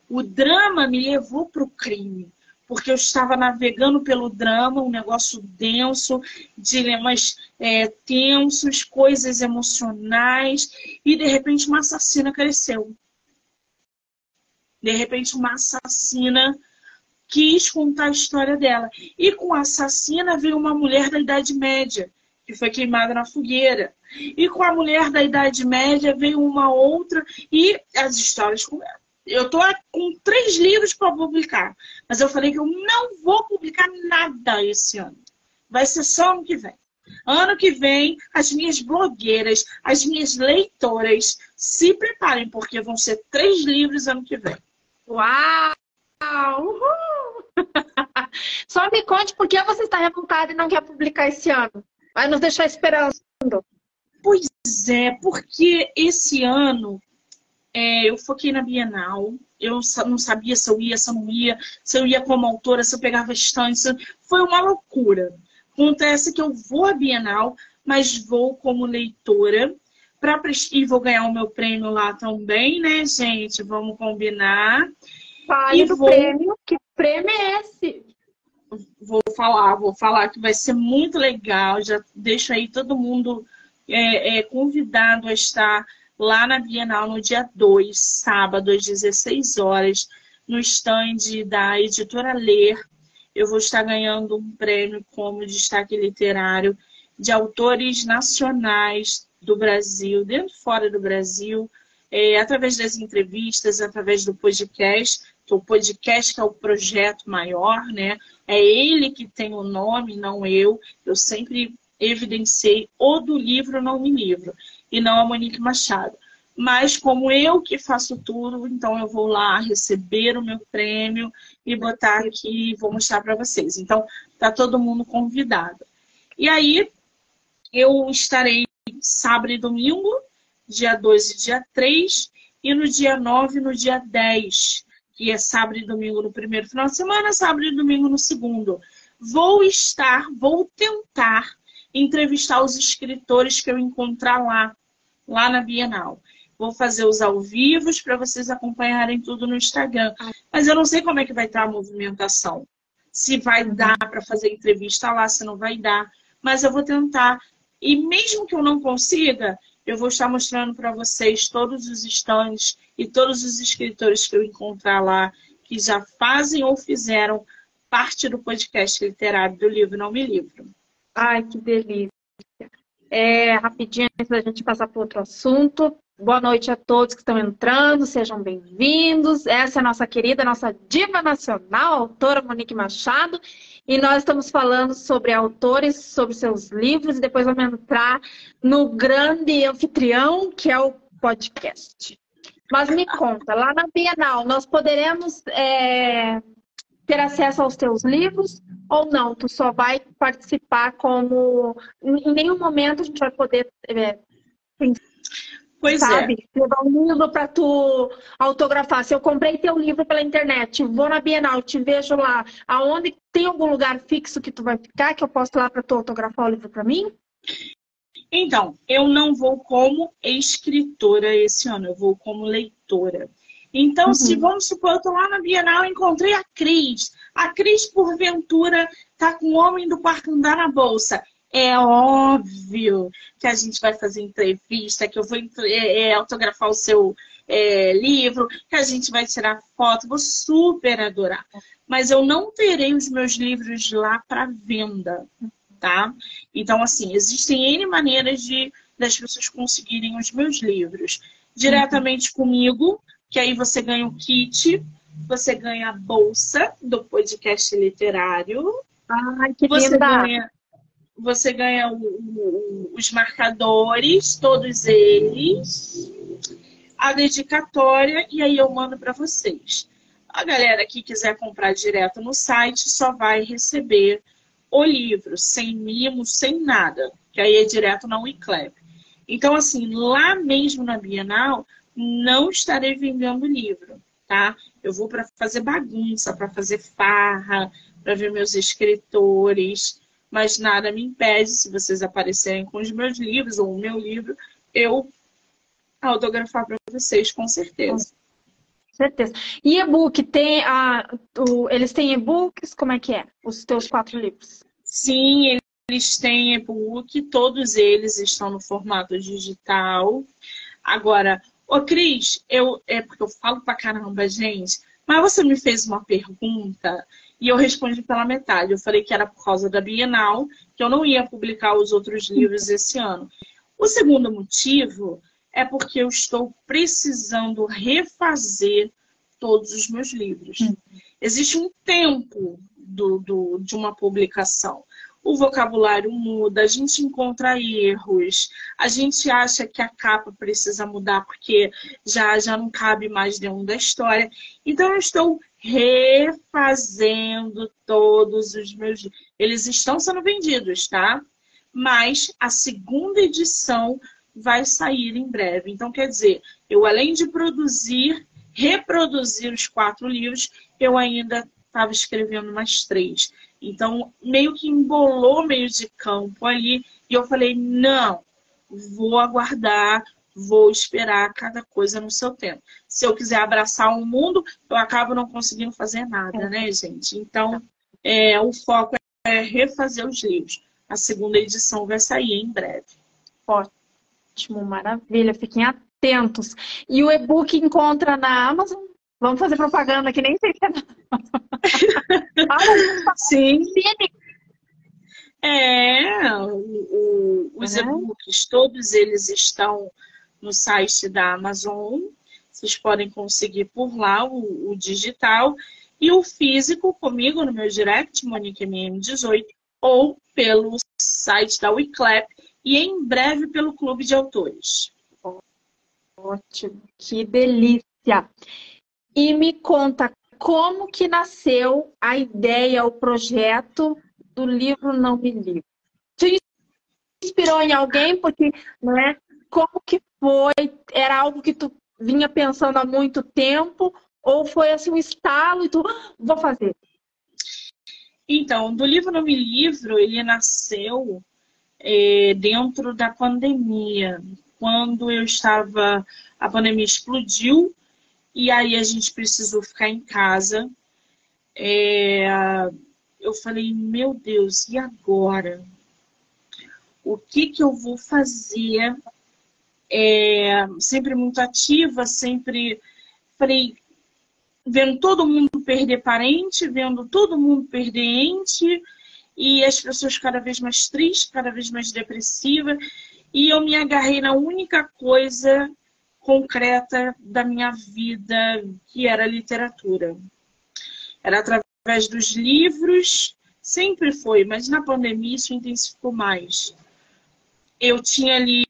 O drama me levou para o crime porque eu estava navegando pelo drama, um negócio denso, dilemas é, tensos, coisas emocionais, e de repente uma assassina cresceu. De repente uma assassina quis contar a história dela. E com a assassina veio uma mulher da Idade Média, que foi queimada na fogueira. E com a mulher da Idade Média veio uma outra, e as histórias eu tô com três livros para publicar, mas eu falei que eu não vou publicar nada esse ano. Vai ser só ano que vem. Ano que vem, as minhas blogueiras, as minhas leitoras, se preparem, porque vão ser três livros ano que vem. Uau! Uhul! Só me conte por que você está revoltada e não quer publicar esse ano. Vai nos deixar esperando. Pois é, porque esse ano é, eu foquei na Bienal. Eu não sabia se eu ia, se eu não ia, se eu ia como autora, se eu pegava estância. Foi uma loucura. Acontece que eu vou à Bienal, mas vou como leitora. Pra, e vou ganhar o meu prêmio lá também, né, gente? Vamos combinar. Fale do vou... prêmio. Que prêmio é esse? Vou falar, vou falar que vai ser muito legal. Já deixo aí todo mundo é, é, convidado a estar lá na Bienal no dia 2, sábado, às 16 horas, no stand da editora Ler. Eu vou estar ganhando um prêmio como destaque literário de autores nacionais do Brasil, dentro e fora do Brasil, é, através das entrevistas, através do podcast. O podcast que é o projeto maior, né? É ele que tem o nome, não eu. Eu sempre evidenciei o do livro, não me livro e não a Monique Machado. Mas como eu que faço tudo, então eu vou lá receber o meu prêmio e botar aqui vou mostrar para vocês. Então, tá todo mundo convidado. E aí, eu estarei sábado e domingo, dia 2 e dia 3, e no dia 9 e no dia 10, que é sábado e domingo no primeiro final de semana, sábado e domingo no segundo. Vou estar, vou tentar entrevistar os escritores que eu encontrar lá, lá na Bienal. Vou fazer os ao vivos para vocês acompanharem tudo no Instagram. Mas eu não sei como é que vai estar a movimentação. Se vai dar para fazer entrevista lá, se não vai dar. Mas eu vou tentar. E mesmo que eu não consiga, eu vou estar mostrando para vocês todos os stands e todos os escritores que eu encontrar lá, que já fazem ou fizeram parte do podcast literário do livro Não Me Livro. Ai, que delícia. É, rapidinho, antes da gente passar para outro assunto, Boa noite a todos que estão entrando, sejam bem-vindos. Essa é a nossa querida, nossa diva nacional, a autora Monique Machado, e nós estamos falando sobre autores, sobre seus livros, e depois vamos entrar no grande anfitrião, que é o podcast. Mas me conta, lá na Bienal, nós poderemos é, ter acesso aos teus livros ou não? Tu só vai participar como. Em nenhum momento a gente vai poder é, Pois sabe? é. Levar um livro para tu autografar. Se eu comprei teu livro pela internet, vou na Bienal, te vejo lá, aonde tem algum lugar fixo que tu vai ficar, que eu posso ir lá para tu autografar o livro para mim? Então, eu não vou como escritora esse ano, eu vou como leitora. Então, uhum. se vamos supor, eu tô lá na Bienal encontrei a Cris. A Cris, porventura, tá com o homem do quarto andar na bolsa. É óbvio que a gente vai fazer entrevista, que eu vou é, é, autografar o seu é, livro, que a gente vai tirar foto, vou super adorar. Mas eu não terei os meus livros lá para venda, tá? Então, assim, existem N maneiras de das pessoas conseguirem os meus livros. Diretamente comigo, que aí você ganha o kit, você ganha a bolsa do podcast literário. Ai, que você linda! ganha você ganha o, o, os marcadores, todos eles, a dedicatória, e aí eu mando para vocês. A galera que quiser comprar direto no site só vai receber o livro, sem mimo, sem nada, que aí é direto na Wiclap. Então, assim, lá mesmo na Bienal, não estarei vendendo livro, tá? Eu vou para fazer bagunça, para fazer farra, para ver meus escritores mas nada me impede, se vocês aparecerem com os meus livros ou o meu livro, eu autografar para vocês, com certeza. Certeza. E e-book, tem a, o, eles têm e-books? Como é que é? Os teus quatro livros? Sim, eles têm e-book, todos eles estão no formato digital. Agora, ô Cris, eu, é porque eu falo pra caramba, gente, mas você me fez uma pergunta e eu respondi pela metade. Eu falei que era por causa da Bienal, que eu não ia publicar os outros livros esse ano. O segundo motivo é porque eu estou precisando refazer todos os meus livros. Hum. Existe um tempo do, do, de uma publicação. O vocabulário muda, a gente encontra erros, a gente acha que a capa precisa mudar porque já, já não cabe mais dentro da história. Então, eu estou refazendo todos os meus. Eles estão sendo vendidos, tá? Mas a segunda edição vai sair em breve. Então, quer dizer, eu além de produzir, reproduzir os quatro livros, eu ainda estava escrevendo mais três. Então, meio que embolou meio de campo ali. E eu falei, não, vou aguardar, vou esperar cada coisa no seu tempo. Se eu quiser abraçar o mundo, eu acabo não conseguindo fazer nada, né, gente? Então, é, o foco é refazer os livros. A segunda edição vai sair em breve. Ótimo, maravilha. Fiquem atentos. E o e-book encontra na Amazon? Vamos fazer propaganda que nem sei se é Sim. É, o, o, os uhum. e-books, todos eles estão no site da Amazon. Vocês podem conseguir por lá o, o digital. E o físico comigo no meu direct, MoniqueMM18, ou pelo site da Wiclap e em breve pelo Clube de Autores. Ótimo, que delícia! E me conta como que nasceu a ideia, o projeto do livro Não Me Livro. Te inspirou em alguém? Porque, né? Como que foi? Era algo que tu vinha pensando há muito tempo? Ou foi assim um estalo e tu, ah, vou fazer? Então, do livro Não Me Livro, ele nasceu é, dentro da pandemia. Quando eu estava, a pandemia explodiu e aí a gente precisou ficar em casa. É, eu falei, meu Deus, e agora? O que, que eu vou fazer é, sempre muito ativa, sempre falei, vendo todo mundo perder parente, vendo todo mundo perder ente, e as pessoas cada vez mais tristes, cada vez mais depressivas, e eu me agarrei na única coisa concreta da minha vida, que era literatura. Era através dos livros, sempre foi, mas na pandemia isso intensificou mais. Eu tinha ali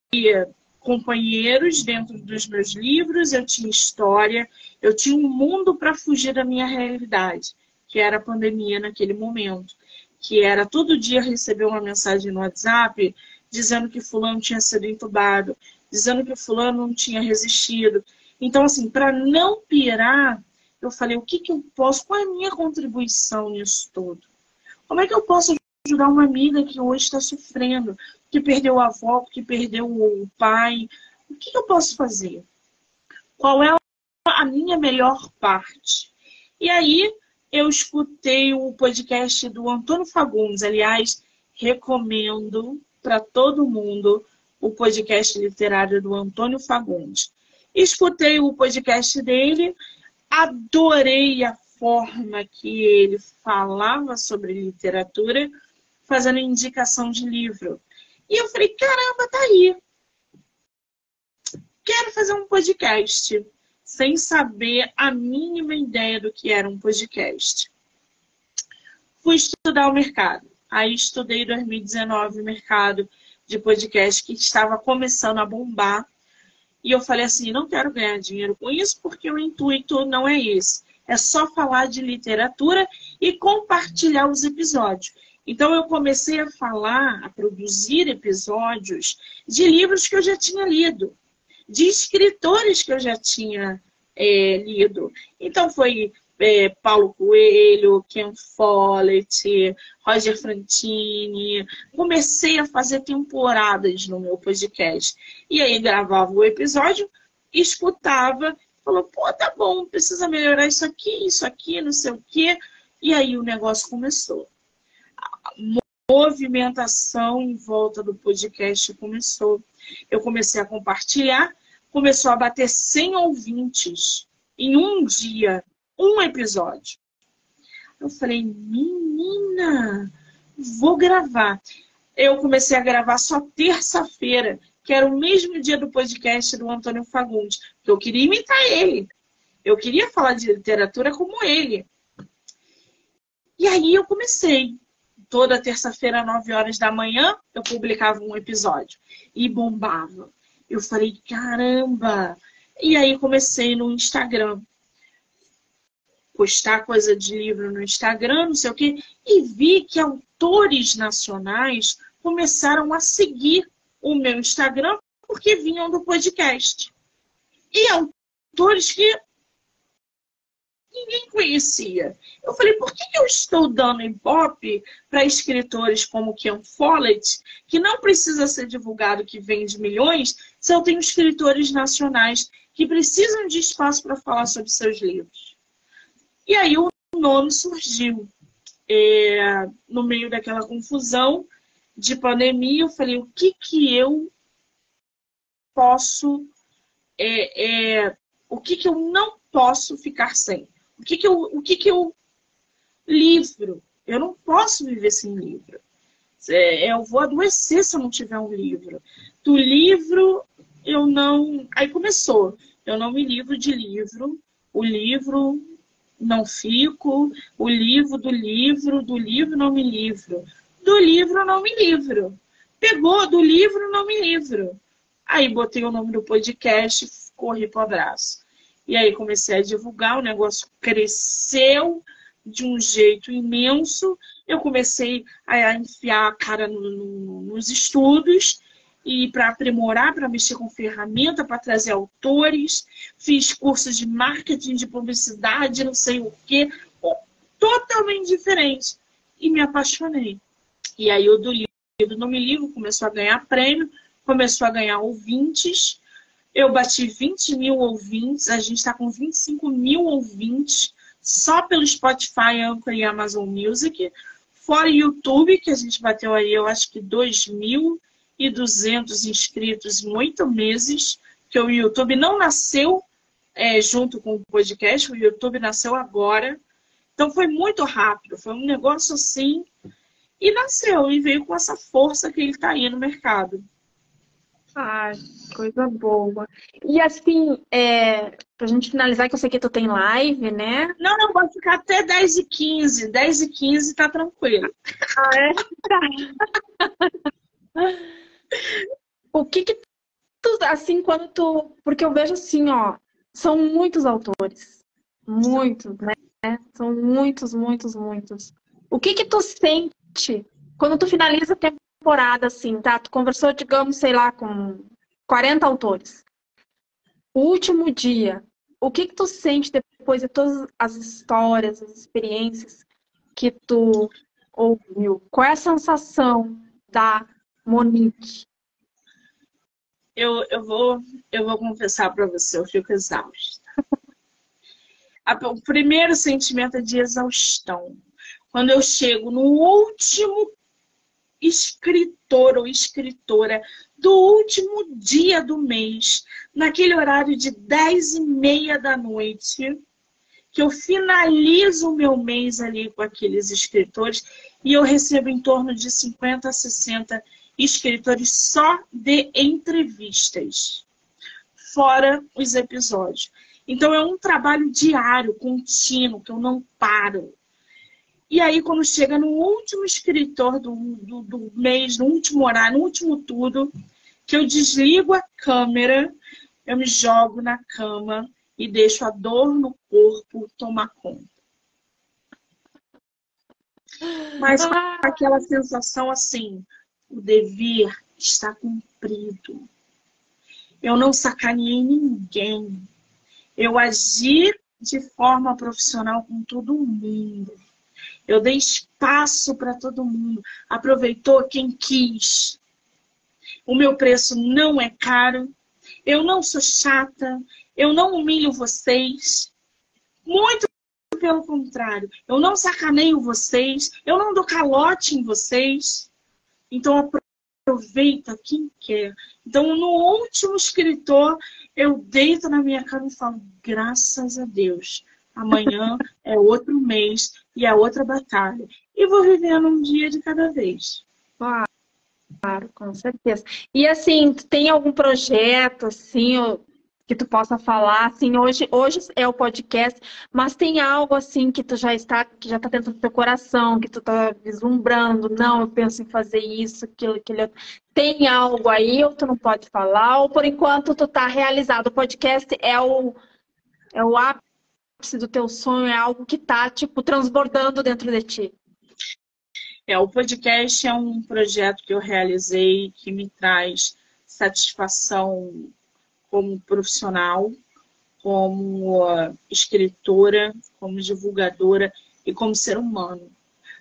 companheiros dentro dos meus livros, eu tinha história, eu tinha um mundo para fugir da minha realidade, que era a pandemia naquele momento, que era todo dia receber uma mensagem no WhatsApp dizendo que fulano tinha sido entubado, dizendo que fulano não tinha resistido. Então, assim, para não pirar, eu falei, o que, que eu posso, qual é a minha contribuição nisso tudo? Como é que eu posso ajudar uma amiga que hoje está sofrendo, que perdeu a avó, que perdeu o pai? O que, que eu posso fazer? Qual é a minha melhor parte? E aí, eu escutei o podcast do Antônio Fagundes. Aliás, recomendo para todo mundo o podcast literário do Antônio Fagundes. Escutei o podcast dele, adorei a forma que ele falava sobre literatura, fazendo indicação de livro. E eu falei, caramba, tá aí. Quero fazer um podcast, sem saber a mínima ideia do que era um podcast. Fui estudar o mercado. Aí estudei 2019 o mercado de podcast que estava começando a bombar. E eu falei assim: não quero ganhar dinheiro com isso, porque o intuito não é esse. É só falar de literatura e compartilhar os episódios. Então eu comecei a falar, a produzir episódios de livros que eu já tinha lido, de escritores que eu já tinha é, lido. Então foi é, Paulo Coelho, Ken Follett, Roger Frantini. Comecei a fazer temporadas no meu podcast. E aí gravava o episódio, escutava, falou, pô, tá bom, precisa melhorar isso aqui, isso aqui, não sei o quê. E aí o negócio começou. A movimentação em volta do podcast começou. Eu comecei a compartilhar, começou a bater 100 ouvintes em um dia um episódio. Eu falei, menina, vou gravar. Eu comecei a gravar só terça-feira, que era o mesmo dia do podcast do Antônio Fagundes, que eu queria imitar ele. Eu queria falar de literatura como ele. E aí eu comecei. Toda terça-feira, às 9 horas da manhã, eu publicava um episódio. E bombava. Eu falei, caramba! E aí comecei no Instagram postar coisa de livro no Instagram, não sei o quê, e vi que autores nacionais começaram a seguir o meu Instagram porque vinham do podcast. E autores que ninguém conhecia. Eu falei, por que eu estou dando ibope para escritores como Ken Follett, que não precisa ser divulgado que vende milhões, se eu tenho escritores nacionais que precisam de espaço para falar sobre seus livros? E aí o nome surgiu. É, no meio daquela confusão de pandemia, eu falei, o que que eu posso, é, é, o que que eu não posso ficar sem? O que que eu, o que que eu, livro, eu não posso viver sem livro. É, eu vou adoecer se eu não tiver um livro. Do livro, eu não. Aí começou. Eu não me livro de livro. O livro não fico, o livro do livro, do livro não me livro, do livro não me livro. Pegou do livro, não me livro. Aí botei o nome do podcast, corri pro abraço. E aí comecei a divulgar, o negócio cresceu de um jeito imenso. Eu comecei a enfiar a cara no, no, nos estudos e para aprimorar, para mexer com ferramenta, para trazer autores. Fiz cursos de marketing, de publicidade, não sei o quê, totalmente diferente. E me apaixonei. E aí o do livro Não Me Livro começou a ganhar prêmio, começou a ganhar ouvintes. Eu bati 20 mil ouvintes, a gente está com 25 mil ouvintes só pelo Spotify, Anchor e Amazon Music. Fora YouTube, que a gente bateu aí, eu acho que 2 mil e 200 inscritos em oito meses, que o YouTube não nasceu é, junto com o podcast, o YouTube nasceu agora. Então foi muito rápido, foi um negócio assim, e nasceu, e veio com essa força que ele está aí no mercado. Ah, coisa boa. E assim, é, pra gente finalizar, que eu sei que tu tem live, né? Não, não, pode ficar até 10 e 15. 10 e 15 tá tranquilo. Ah, é? Tá. o que que tu, assim, quando tu... Porque eu vejo assim, ó, são muitos autores. Muitos, né? São muitos, muitos, muitos. O que que tu sente quando tu finaliza a temporada, assim, tá? Tu conversou, digamos, sei lá, com 40 autores. O último dia, o que que tu sente depois de todas as histórias, as experiências que tu ouviu? Qual é a sensação da Monique? Eu, eu, vou, eu vou confessar para você, eu fico exausta. o primeiro sentimento é de exaustão. Quando eu chego no último escritor ou escritora do último dia do mês, naquele horário de 10 e meia da noite, que eu finalizo o meu mês ali com aqueles escritores e eu recebo em torno de 50 a 60 escritores só de entrevistas, fora os episódios. Então é um trabalho diário, contínuo, que eu não paro. E aí, quando chega no último escritor do, do, do, mês, no último horário, no último tudo, que eu desligo a câmera, eu me jogo na cama e deixo a dor no corpo tomar conta. Mas com ah. aquela sensação assim, o dever está cumprido. Eu não sacaneei ninguém. Eu agi de forma profissional com todo mundo. Eu dei espaço para todo mundo. Aproveitou quem quis. O meu preço não é caro. Eu não sou chata. Eu não humilho vocês. Muito pelo contrário. Eu não sacaneio vocês. Eu não dou calote em vocês. Então aproveita quem quer. Então, no último escritor, eu deito na minha cama e falo, graças a Deus amanhã é outro mês e é outra batalha. E vou vivendo um dia de cada vez. Claro, claro com certeza. E assim, tem algum projeto assim que tu possa falar? Assim, hoje, hoje é o podcast, mas tem algo assim que tu já está, que já está dentro do teu coração, que tu está vislumbrando, não, eu penso em fazer isso, aquilo, aquilo. Tem algo aí ou tu não pode falar? Ou por enquanto tu está realizado? O podcast é o é o ápice do teu sonho é algo que está, tipo, transbordando dentro de ti? É, o podcast é um projeto que eu realizei que me traz satisfação como profissional, como escritora, como divulgadora e como ser humano.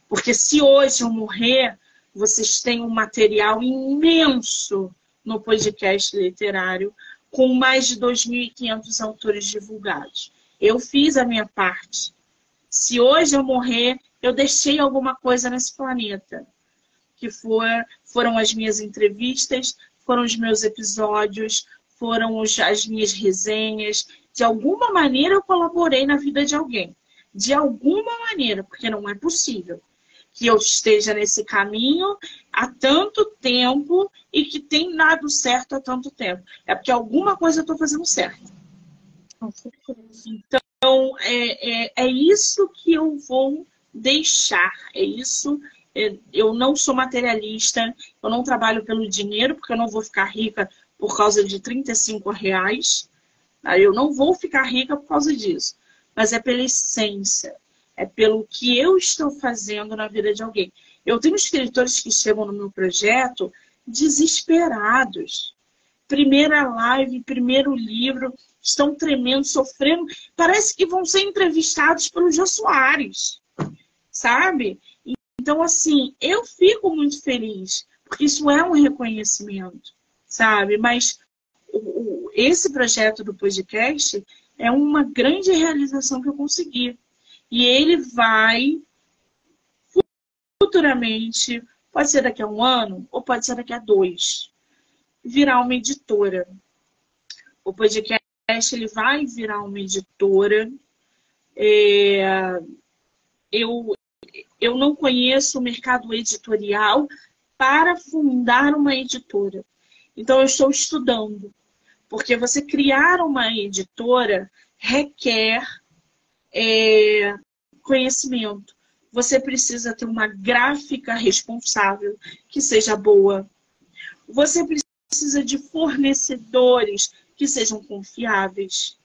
Porque se hoje eu morrer, vocês têm um material imenso no podcast literário, com mais de 2.500 autores divulgados. Eu fiz a minha parte. Se hoje eu morrer, eu deixei alguma coisa nesse planeta. Que for, foram as minhas entrevistas, foram os meus episódios, foram os, as minhas resenhas. De alguma maneira eu colaborei na vida de alguém. De alguma maneira, porque não é possível que eu esteja nesse caminho há tanto tempo e que tem dado certo há tanto tempo. É porque alguma coisa eu estou fazendo certo. Então, é, é, é isso que eu vou deixar. É isso. É, eu não sou materialista, eu não trabalho pelo dinheiro, porque eu não vou ficar rica por causa de 35 reais. Tá? Eu não vou ficar rica por causa disso. Mas é pela essência, é pelo que eu estou fazendo na vida de alguém. Eu tenho escritores que chegam no meu projeto desesperados. Primeira live, primeiro livro, estão tremendo, sofrendo. Parece que vão ser entrevistados pelo Jô Soares, sabe? Então, assim, eu fico muito feliz, porque isso é um reconhecimento, sabe? Mas o, esse projeto do podcast é uma grande realização que eu consegui. E ele vai futuramente, pode ser daqui a um ano, ou pode ser daqui a dois, virar uma editora. O podcast ele vai virar uma editora. É, eu, eu não conheço o mercado editorial para fundar uma editora. Então, eu estou estudando. Porque você criar uma editora requer é, conhecimento. Você precisa ter uma gráfica responsável que seja boa. Você precisa de fornecedores que sejam confiáveis.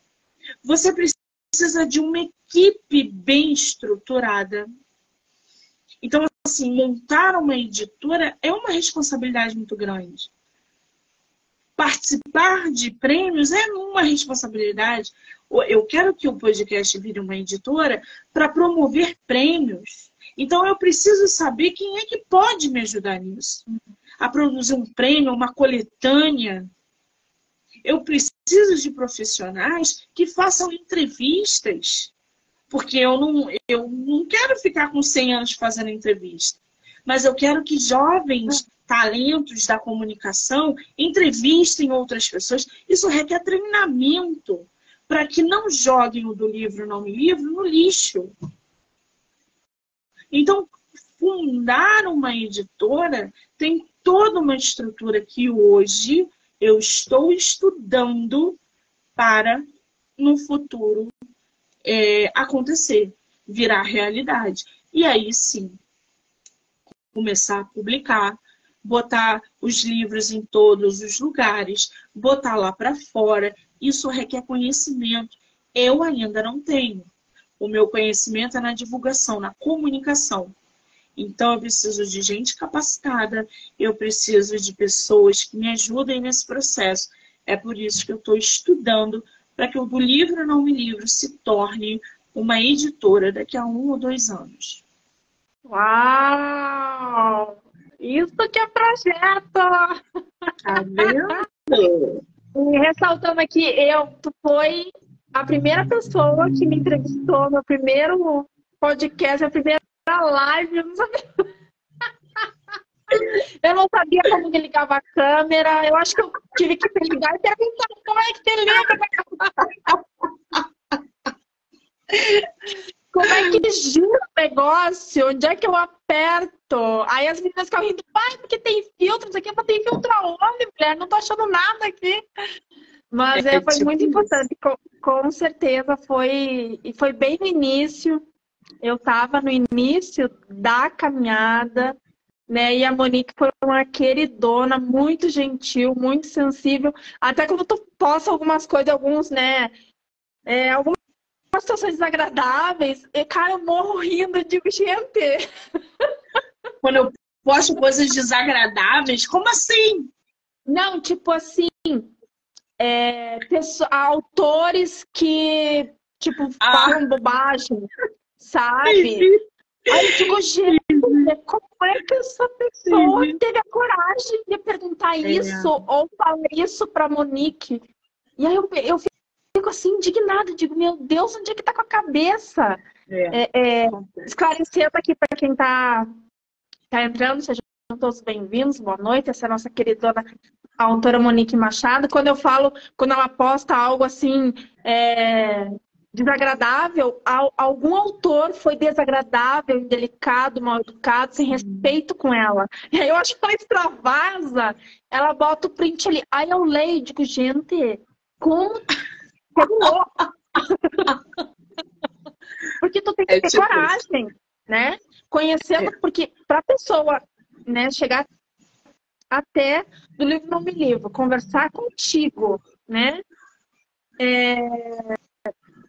Você precisa de uma equipe bem estruturada. Então, assim, montar uma editora é uma responsabilidade muito grande. Participar de prêmios é uma responsabilidade. Eu quero que o podcast vire uma editora para promover prêmios. Então, eu preciso saber quem é que pode me ajudar nisso. A produzir um prêmio, uma coletânea. Eu preciso de profissionais que façam entrevistas porque eu não, eu não quero ficar com 100 anos fazendo entrevista. Mas eu quero que jovens talentos da comunicação entrevistem outras pessoas. Isso requer treinamento para que não joguem o do livro não me livro no lixo. Então, fundar uma editora tem toda uma estrutura que hoje eu estou estudando para no futuro é, acontecer, virar realidade. E aí sim, começar a publicar, botar os livros em todos os lugares, botar lá para fora. Isso requer conhecimento. Eu ainda não tenho. O meu conhecimento é na divulgação, na comunicação. Então, eu preciso de gente capacitada, eu preciso de pessoas que me ajudem nesse processo. É por isso que eu estou estudando para que o livro não me livro se torne uma editora daqui a um ou dois anos. Uau! Isso que é projeto! Tá vendo? e ressaltando aqui, eu, tu foi a primeira pessoa que me entrevistou no primeiro podcast, a primeira live, eu não sabia. Eu não sabia como que ligava a câmera. Eu acho que eu tive que ligar e perguntar como é que você liga. Como é que gira o negócio? Onde é que eu aperto? Aí as meninas ficam rindo, pai, porque tem filtros aqui, mas tem filtro aonde, mulher? Não tô achando nada aqui. Mas é, foi tipo muito isso. importante, com, com certeza foi, e foi bem no início. Eu estava no início da caminhada, né? E a Monique foi uma queridona, muito gentil, muito sensível. Até quando tu posta algumas coisas, alguns, né? É, algumas situações desagradáveis, e, cara, eu morro rindo, eu digo, gente. Quando eu posto coisas desagradáveis, como assim? Não, tipo assim, é, pessoa, autores que, tipo, ah. falam bobagem, sabe? Aí eu digo, gente, como é que essa pessoa Sim. teve a coragem de perguntar é. isso ou falar isso pra Monique? E aí eu, eu fico assim, indignada, digo, meu Deus, onde é que tá com a cabeça? É. É, é esclarecendo aqui para quem tá, tá entrando, sejam todos bem-vindos, boa noite. Essa é a nossa querida autora Monique Machado. Quando eu falo, quando ela posta algo assim, é, desagradável, algum autor foi desagradável, indelicado, mal educado, sem respeito com ela. E aí eu acho que ela extravasa, ela bota o print ali. Aí eu leio e digo, gente, como. Como... porque tu tem que é ter tipo coragem, isso. né? Conhecendo, é. porque pra pessoa né, chegar até do livro Não Me Livro, conversar contigo, né? É,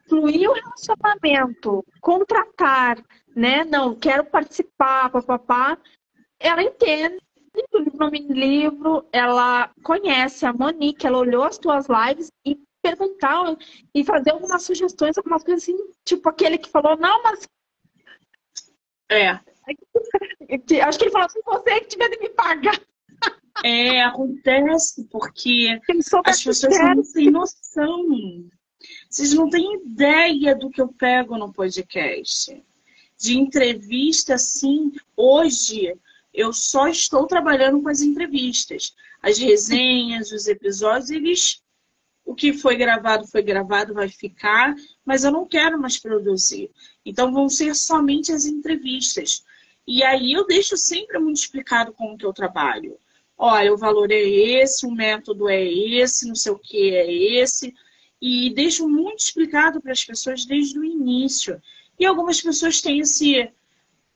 fluir o relacionamento, contratar, né? Não, quero participar, papapá. Ela entende do livro, livro, ela conhece a Monique, ela olhou as tuas lives e perguntar e fazer algumas sugestões, algumas coisas assim, tipo aquele que falou, não, mas. É. Acho que ele falou assim, você que tiver de me pagar. É, acontece, porque as pessoas não têm noção. Vocês não têm ideia do que eu pego no podcast. De entrevista, sim. Hoje, eu só estou trabalhando com as entrevistas. As resenhas, os episódios, eles. O que foi gravado, foi gravado, vai ficar, mas eu não quero mais produzir. Então, vão ser somente as entrevistas. E aí eu deixo sempre muito explicado como que eu trabalho. olha, o valor é esse, o método é esse, não sei o que é esse. E deixo muito explicado para as pessoas desde o início. E algumas pessoas têm esse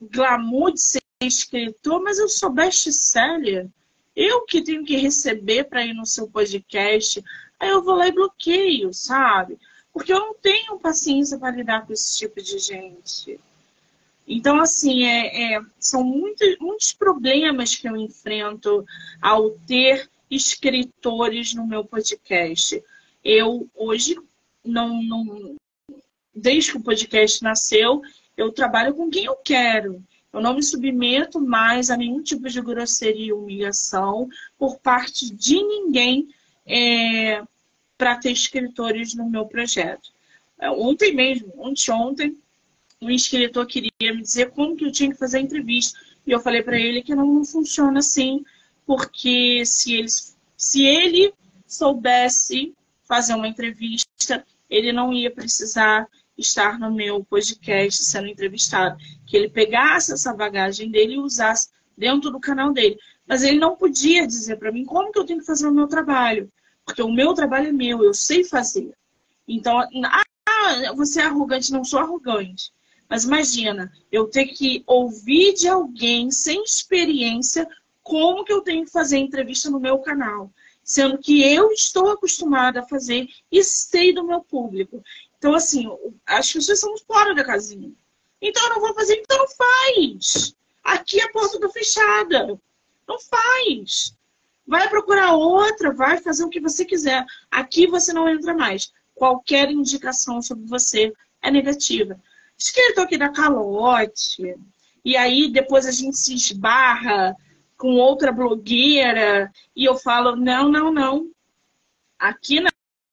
glamour de ser escritor, mas eu sou best-seller. Eu que tenho que receber para ir no seu podcast. Aí eu vou lá e bloqueio, sabe? Porque eu não tenho paciência para lidar com esse tipo de gente. Então, assim, é, é, são muitos, muitos problemas que eu enfrento ao ter escritores no meu podcast. Eu, hoje, não, não, desde que o podcast nasceu, eu trabalho com quem eu quero. Eu não me submeto mais a nenhum tipo de grosseria e humilhação por parte de ninguém é, para ter escritores no meu projeto. É, ontem mesmo, ontem, ontem, um escritor queria me dizer como que eu tinha que fazer a entrevista. E eu falei para ele que não, funciona assim, porque se ele, se ele soubesse fazer uma entrevista, ele não ia precisar estar no meu podcast sendo entrevistado. Que ele pegasse essa bagagem dele e usasse dentro do canal dele. Mas ele não podia dizer para mim como que eu tenho que fazer o meu trabalho. Porque o meu trabalho é meu, eu sei fazer. Então, ah, você é arrogante, não sou arrogante. Mas imagina, eu ter que ouvir de alguém sem experiência como que eu tenho que fazer entrevista no meu canal. Sendo que eu estou acostumada a fazer e sei do meu público. Então, assim, as pessoas são fora da casinha. Então, eu não vou fazer, então faz. Aqui a porta está fechada. Não faz. Vai procurar outra, vai fazer o que você quiser. Aqui você não entra mais. Qualquer indicação sobre você é negativa. Escrito aqui da calote. E aí depois a gente se esbarra com outra blogueira e eu falo, não, não, não. Aqui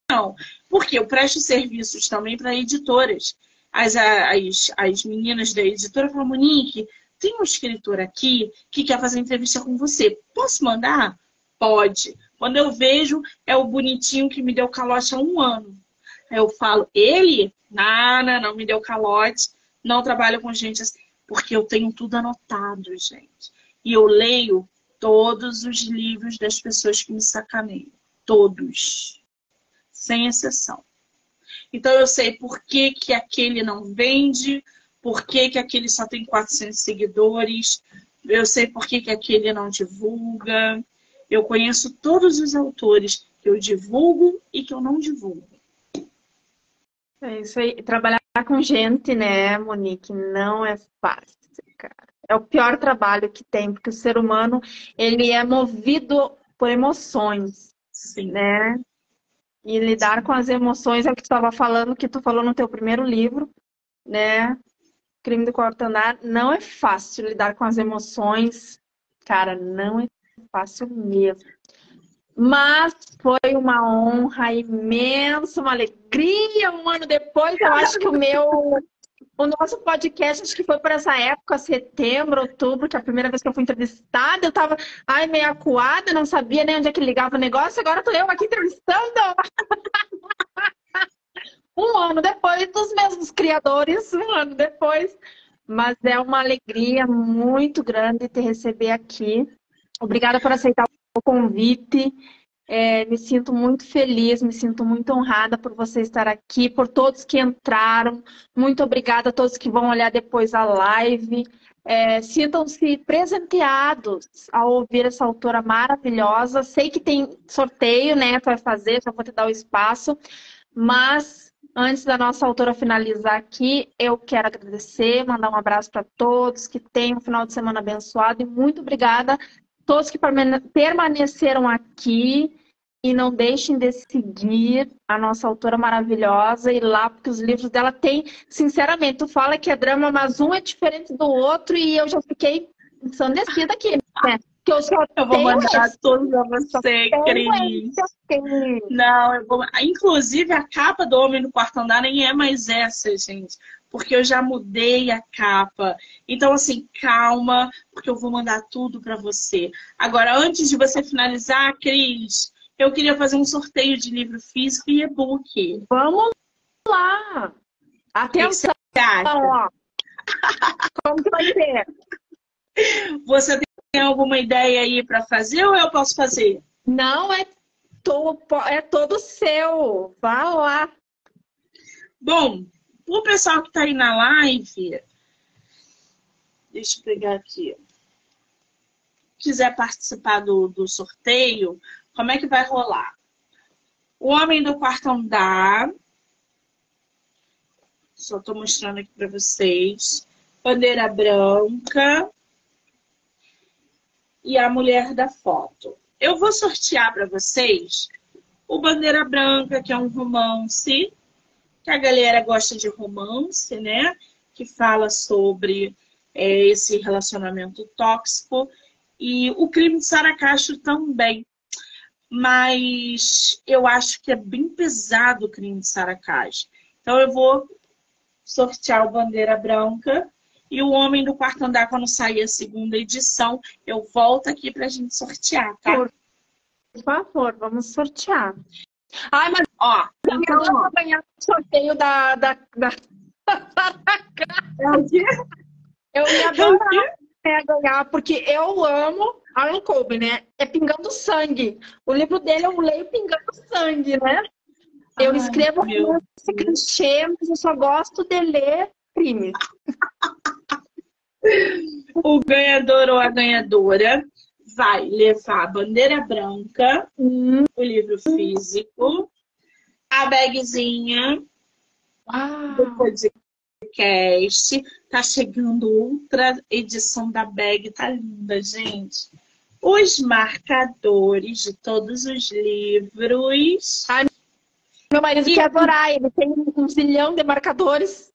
não. Porque eu presto serviços também para editoras. As, as, as meninas da editora falam, Monique, tem um escritor aqui que quer fazer entrevista com você. Posso mandar? Pode. Quando eu vejo, é o bonitinho que me deu calote há um ano. Aí eu falo, ele? Nada, não me deu calote. Não trabalho com gente assim. Porque eu tenho tudo anotado, gente. E eu leio todos os livros das pessoas que me sacaneiam. Todos sem exceção. Então eu sei por que, que aquele não vende, por que, que aquele só tem 400 seguidores, eu sei por que, que aquele não divulga. Eu conheço todos os autores que eu divulgo e que eu não divulgo. É isso aí. Trabalhar com gente, né, Monique, não é fácil, cara. É o pior trabalho que tem, porque o ser humano, ele é movido por emoções, Sim. né? E lidar com as emoções é o que tu estava falando, que tu falou no teu primeiro livro, né? Crime do quarto andar. Não é fácil lidar com as emoções. Cara, não é fácil mesmo. Mas foi uma honra imensa, uma alegria. Um ano depois, eu acho que o meu o nosso podcast, acho que foi por essa época, setembro, outubro, que é a primeira vez que eu fui entrevistada, eu tava, ai, meio acuada, não sabia nem onde é que ligava o negócio, agora tô eu aqui entrevistando. um ano depois dos mesmos criadores, um ano depois. Mas é uma alegria muito grande te receber aqui. Obrigada por aceitar o convite. É, me sinto muito feliz, me sinto muito honrada por você estar aqui, por todos que entraram. Muito obrigada a todos que vão olhar depois a live. É, Sintam-se presenteados ao ouvir essa autora maravilhosa. Sei que tem sorteio, né? Tu vai fazer, já vou te dar o espaço. Mas antes da nossa autora finalizar aqui, eu quero agradecer, mandar um abraço para todos, que tenham um final de semana abençoado e muito obrigada todos que permaneceram aqui e não deixem de seguir a nossa autora maravilhosa e lá, porque os livros dela têm, sinceramente, tu fala que é drama, mas um é diferente do outro e eu já fiquei ensandecida aqui, né? Que eu, só eu vou mandar esse. todos a você, Cris. Não, eu vou. Inclusive, a capa do Homem no Quarto Andar nem é mais essa, gente porque eu já mudei a capa. Então, assim, calma, porque eu vou mandar tudo para você. Agora, antes de você finalizar, Cris, eu queria fazer um sorteio de livro físico e e-book. Vamos lá! Atenção! Como que vai ser? Você alguma ideia aí para fazer ou eu posso fazer? Não, é, to, é todo seu. Vá lá. Bom, o pessoal que está aí na live, deixa eu pegar aqui. Quiser participar do, do sorteio, como é que vai rolar? O Homem do Quarto Andar. Só estou mostrando aqui para vocês. Bandeira Branca. E a Mulher da Foto. Eu vou sortear para vocês o Bandeira Branca, que é um romance que a galera gosta de romance, né? Que fala sobre é, esse relacionamento tóxico. E o crime de Sara Castro também. Mas eu acho que é bem pesado o crime de Sara Castro. Então eu vou sortear o Bandeira Branca. E o Homem do Quarto Andar, quando sair a segunda edição, eu volto aqui pra gente sortear, tá? Por favor, vamos sortear. Ai, mas ó, então, eu vou ganhar o sorteio da. da, da... eu ia adorar ganhar, porque eu amo Alan Colby, né? É Pingando Sangue. O livro dele eu leio Pingando Sangue, né? Eu Ai, escrevo esse clichê, mas eu só gosto de ler crimes. o ganhador ou a ganhadora vai levar a bandeira branca, hum. o livro físico, a bagzinha ah. do podcast. Tá chegando outra edição da bag, tá linda, gente. Os marcadores de todos os livros. Ai, meu marido e... quer adorar, ele tem um zilhão de marcadores.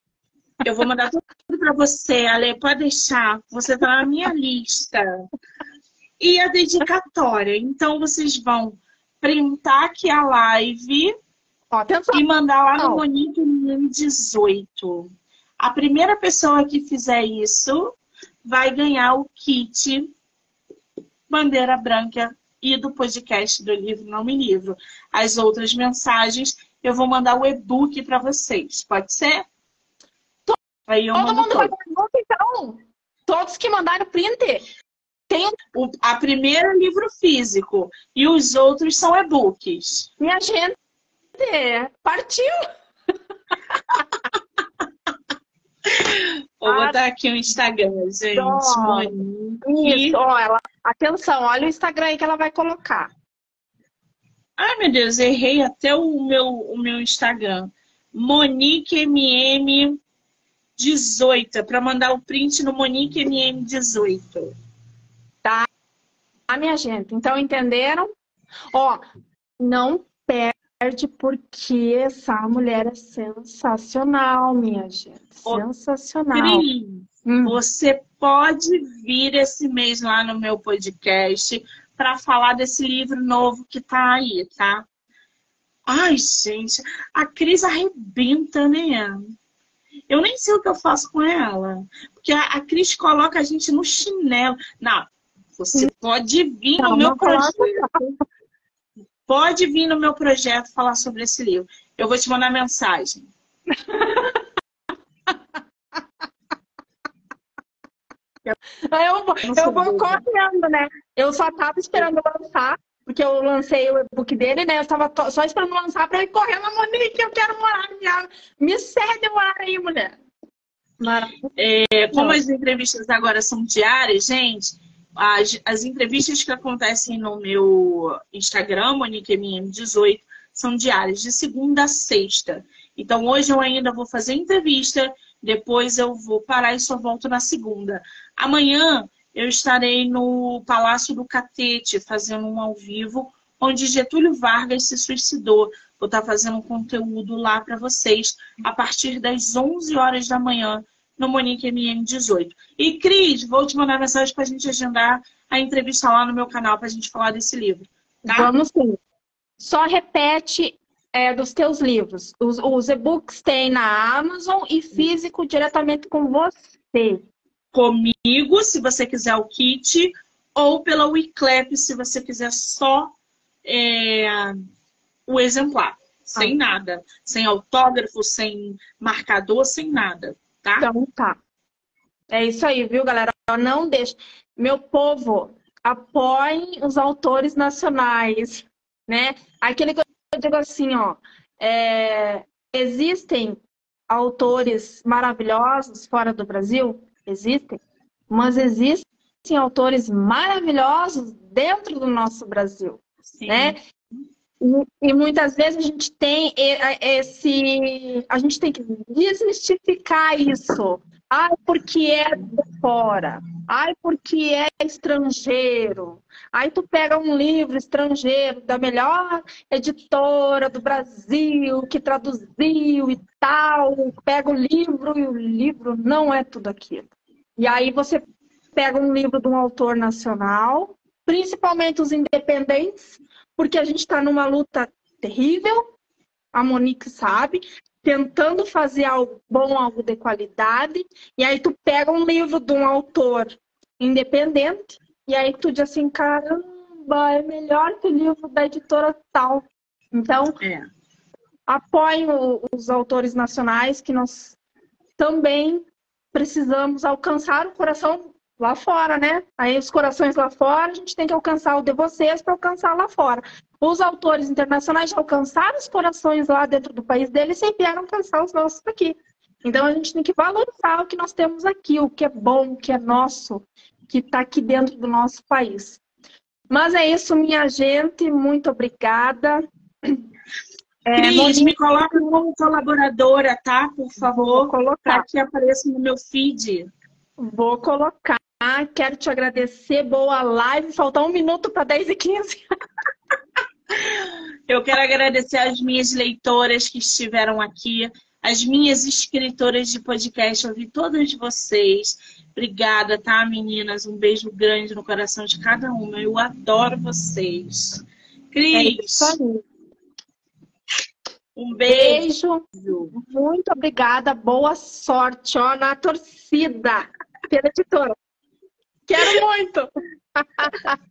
Eu vou mandar tudo para você, Ale, pode deixar. Você tá na minha lista e a dedicatória. Então, vocês vão printar aqui a live e mandar lá no Monique 18. A primeira pessoa que fizer isso vai ganhar o kit Bandeira Branca e do podcast do livro Não Me Livro. As outras mensagens eu vou mandar o e-book para vocês. Pode ser? Aí eu todo mundo todo. vai então. Todos que mandaram print. Tem o a primeiro livro físico e os outros são e-books. Minha gente, partiu! Vou ah, botar aqui o Instagram, gente. Isso, ó, ela... atenção, olha o Instagram aí que ela vai colocar. Ai, meu Deus, errei até o meu, o meu Instagram. Monique MM 18, para mandar o print no Monique MM 18. Tá, minha gente? Então, entenderam? Ó, não perde porque essa mulher é sensacional, minha gente. Sensacional. Cris, hum. você pode vir esse mês lá no meu podcast para falar desse livro novo que tá aí, tá? Ai, gente, a Cris arrebenta, né? Eu nem sei o que eu faço com ela. Porque a, a Cris coloca a gente no chinelo. Não, você pode vir no meu projeto. Pode vir no meu projeto falar sobre esse livro. Eu vou te mandar mensagem. eu vou, eu vou correndo, né? Eu só tava esperando lançar, porque eu lancei o e-book dele, né? Eu tava só esperando lançar pra ir correndo na Monique, eu quero morar. Minha... Me cede morar aí, mulher. É, como as entrevistas agora são diárias, gente, as, as entrevistas que acontecem no meu Instagram, MoniqueMM18, são diárias, de segunda a sexta. Então, hoje eu ainda vou fazer entrevista, depois eu vou parar e só volto na segunda. Amanhã eu estarei no Palácio do Catete, fazendo um ao vivo, onde Getúlio Vargas se suicidou. Vou estar fazendo um conteúdo lá para vocês a partir das 11 horas da manhã no Monique MM18. E Cris, vou te mandar mensagem para a gente agendar a entrevista lá no meu canal para a gente falar desse livro. Tá? Vamos sim. Só repete é, dos teus livros. Os, os e-books tem na Amazon e físico diretamente com você. Comigo, se você quiser o kit, ou pela Wiclap, se você quiser só é, o exemplar. Sem ah. nada. Sem autógrafo, sem marcador, sem nada tá? Então tá. É isso aí, viu, galera? Não deixa. meu povo, apoiem os autores nacionais, né? Aquele que eu digo assim, ó, é, existem autores maravilhosos fora do Brasil? Existem. Mas existem autores maravilhosos dentro do nosso Brasil, Sim. né? E, muitas vezes a gente tem esse. A gente tem que desmistificar isso. Ai, porque é de fora. Ai, porque é estrangeiro. Aí tu pega um livro estrangeiro da melhor editora do Brasil, que traduziu e tal, pega o livro e o livro não é tudo aquilo. E aí você pega um livro de um autor nacional, principalmente os independentes, porque a gente está numa luta terrível, a Monique sabe, tentando fazer algo bom, algo de qualidade, e aí tu pega um livro de um autor independente, e aí tu diz assim, caramba, é melhor que o livro da editora tal. Então, é. apoio os autores nacionais que nós também precisamos alcançar o coração lá fora, né? Aí os corações lá fora, a gente tem que alcançar o de vocês para alcançar lá fora. Os autores internacionais já alcançaram os corações lá dentro do país deles e vieram alcançar os nossos aqui. Então a gente tem que valorizar o que nós temos aqui, o que é bom, o que é nosso, que está aqui dentro do nosso país. Mas é isso, minha gente. Muito obrigada. É, Cris, me coloca como colaboradora, tá? Por favor. Vou colocar. que apareça no meu feed. Vou colocar. Quero te agradecer. Boa live. Falta um minuto para 10 e 15. Eu quero agradecer às minhas leitoras que estiveram aqui, as minhas escritoras de podcast. Eu vi todas vocês. Obrigada, tá, meninas? Um beijo grande no coração de cada uma. Eu adoro vocês. Cris. É um beijo. beijo. Muito obrigada. Boa sorte, ó, na torcida pela editora. Quero muito!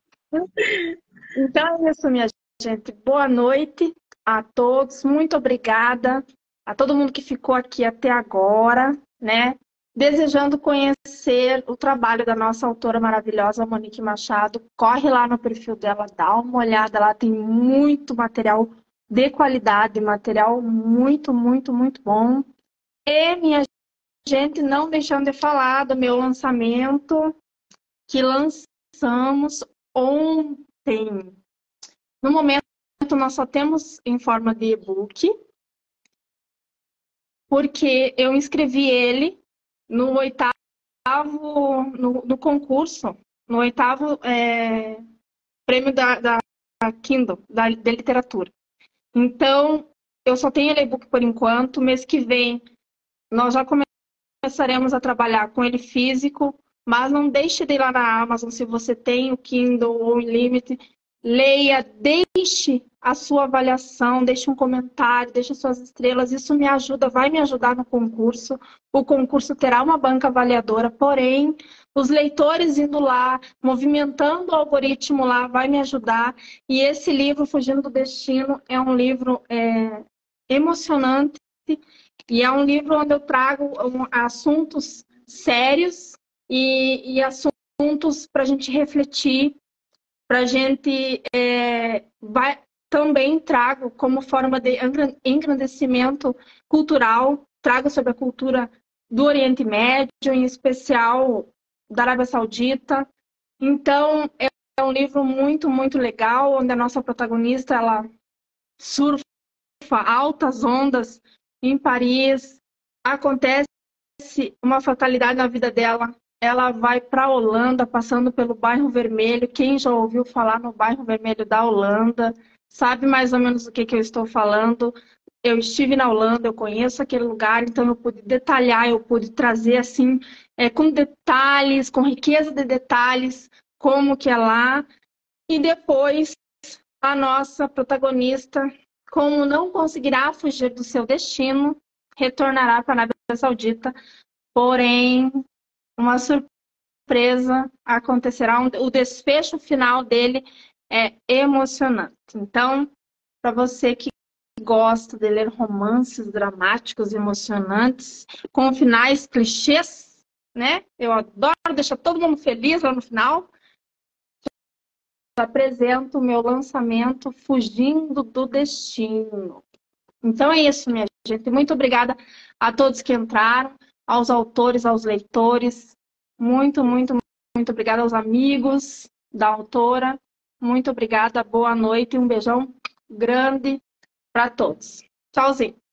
então é isso, minha gente. Boa noite a todos. Muito obrigada a todo mundo que ficou aqui até agora, né? Desejando conhecer o trabalho da nossa autora maravilhosa, Monique Machado, corre lá no perfil dela, dá uma olhada, lá tem muito material de qualidade, material muito, muito, muito bom. E, minha gente, não deixando de falar do meu lançamento que lançamos ontem. No momento, nós só temos em forma de e-book, porque eu inscrevi ele no oitavo, no, no concurso, no oitavo é, prêmio da, da Kindle, da, da literatura. Então, eu só tenho ele e-book por enquanto. Mês que vem, nós já começaremos a trabalhar com ele físico, mas não deixe de ir lá na Amazon se você tem o Kindle ou o Unlimited. Leia, deixe a sua avaliação, deixe um comentário, deixe suas estrelas. Isso me ajuda, vai me ajudar no concurso. O concurso terá uma banca avaliadora, porém, os leitores indo lá, movimentando o algoritmo lá, vai me ajudar. E esse livro, Fugindo do Destino, é um livro é, emocionante e é um livro onde eu trago assuntos sérios e, e assuntos para a gente refletir, para a gente é, vai, também trago como forma de engrandecimento cultural, trago sobre a cultura do Oriente Médio, em especial da Arábia Saudita. Então, é um livro muito, muito legal, onde a nossa protagonista, ela surfa altas ondas em Paris, acontece uma fatalidade na vida dela, ela vai para a Holanda, passando pelo bairro Vermelho. Quem já ouviu falar no bairro Vermelho da Holanda sabe mais ou menos o que, que eu estou falando. Eu estive na Holanda, eu conheço aquele lugar, então eu pude detalhar, eu pude trazer assim, é, com detalhes, com riqueza de detalhes, como que é lá. E depois a nossa protagonista, como não conseguirá fugir do seu destino, retornará para a Arábia Saudita, porém uma surpresa acontecerá. O desfecho final dele é emocionante. Então, para você que gosta de ler romances dramáticos, emocionantes, com finais clichês, né? Eu adoro deixar todo mundo feliz lá no final. apresento o meu lançamento Fugindo do Destino. Então é isso, minha gente. Muito obrigada a todos que entraram, aos autores, aos leitores. Muito, muito, muito obrigada aos amigos da autora. Muito obrigada, boa noite e um beijão grande para todos. Tchauzinho.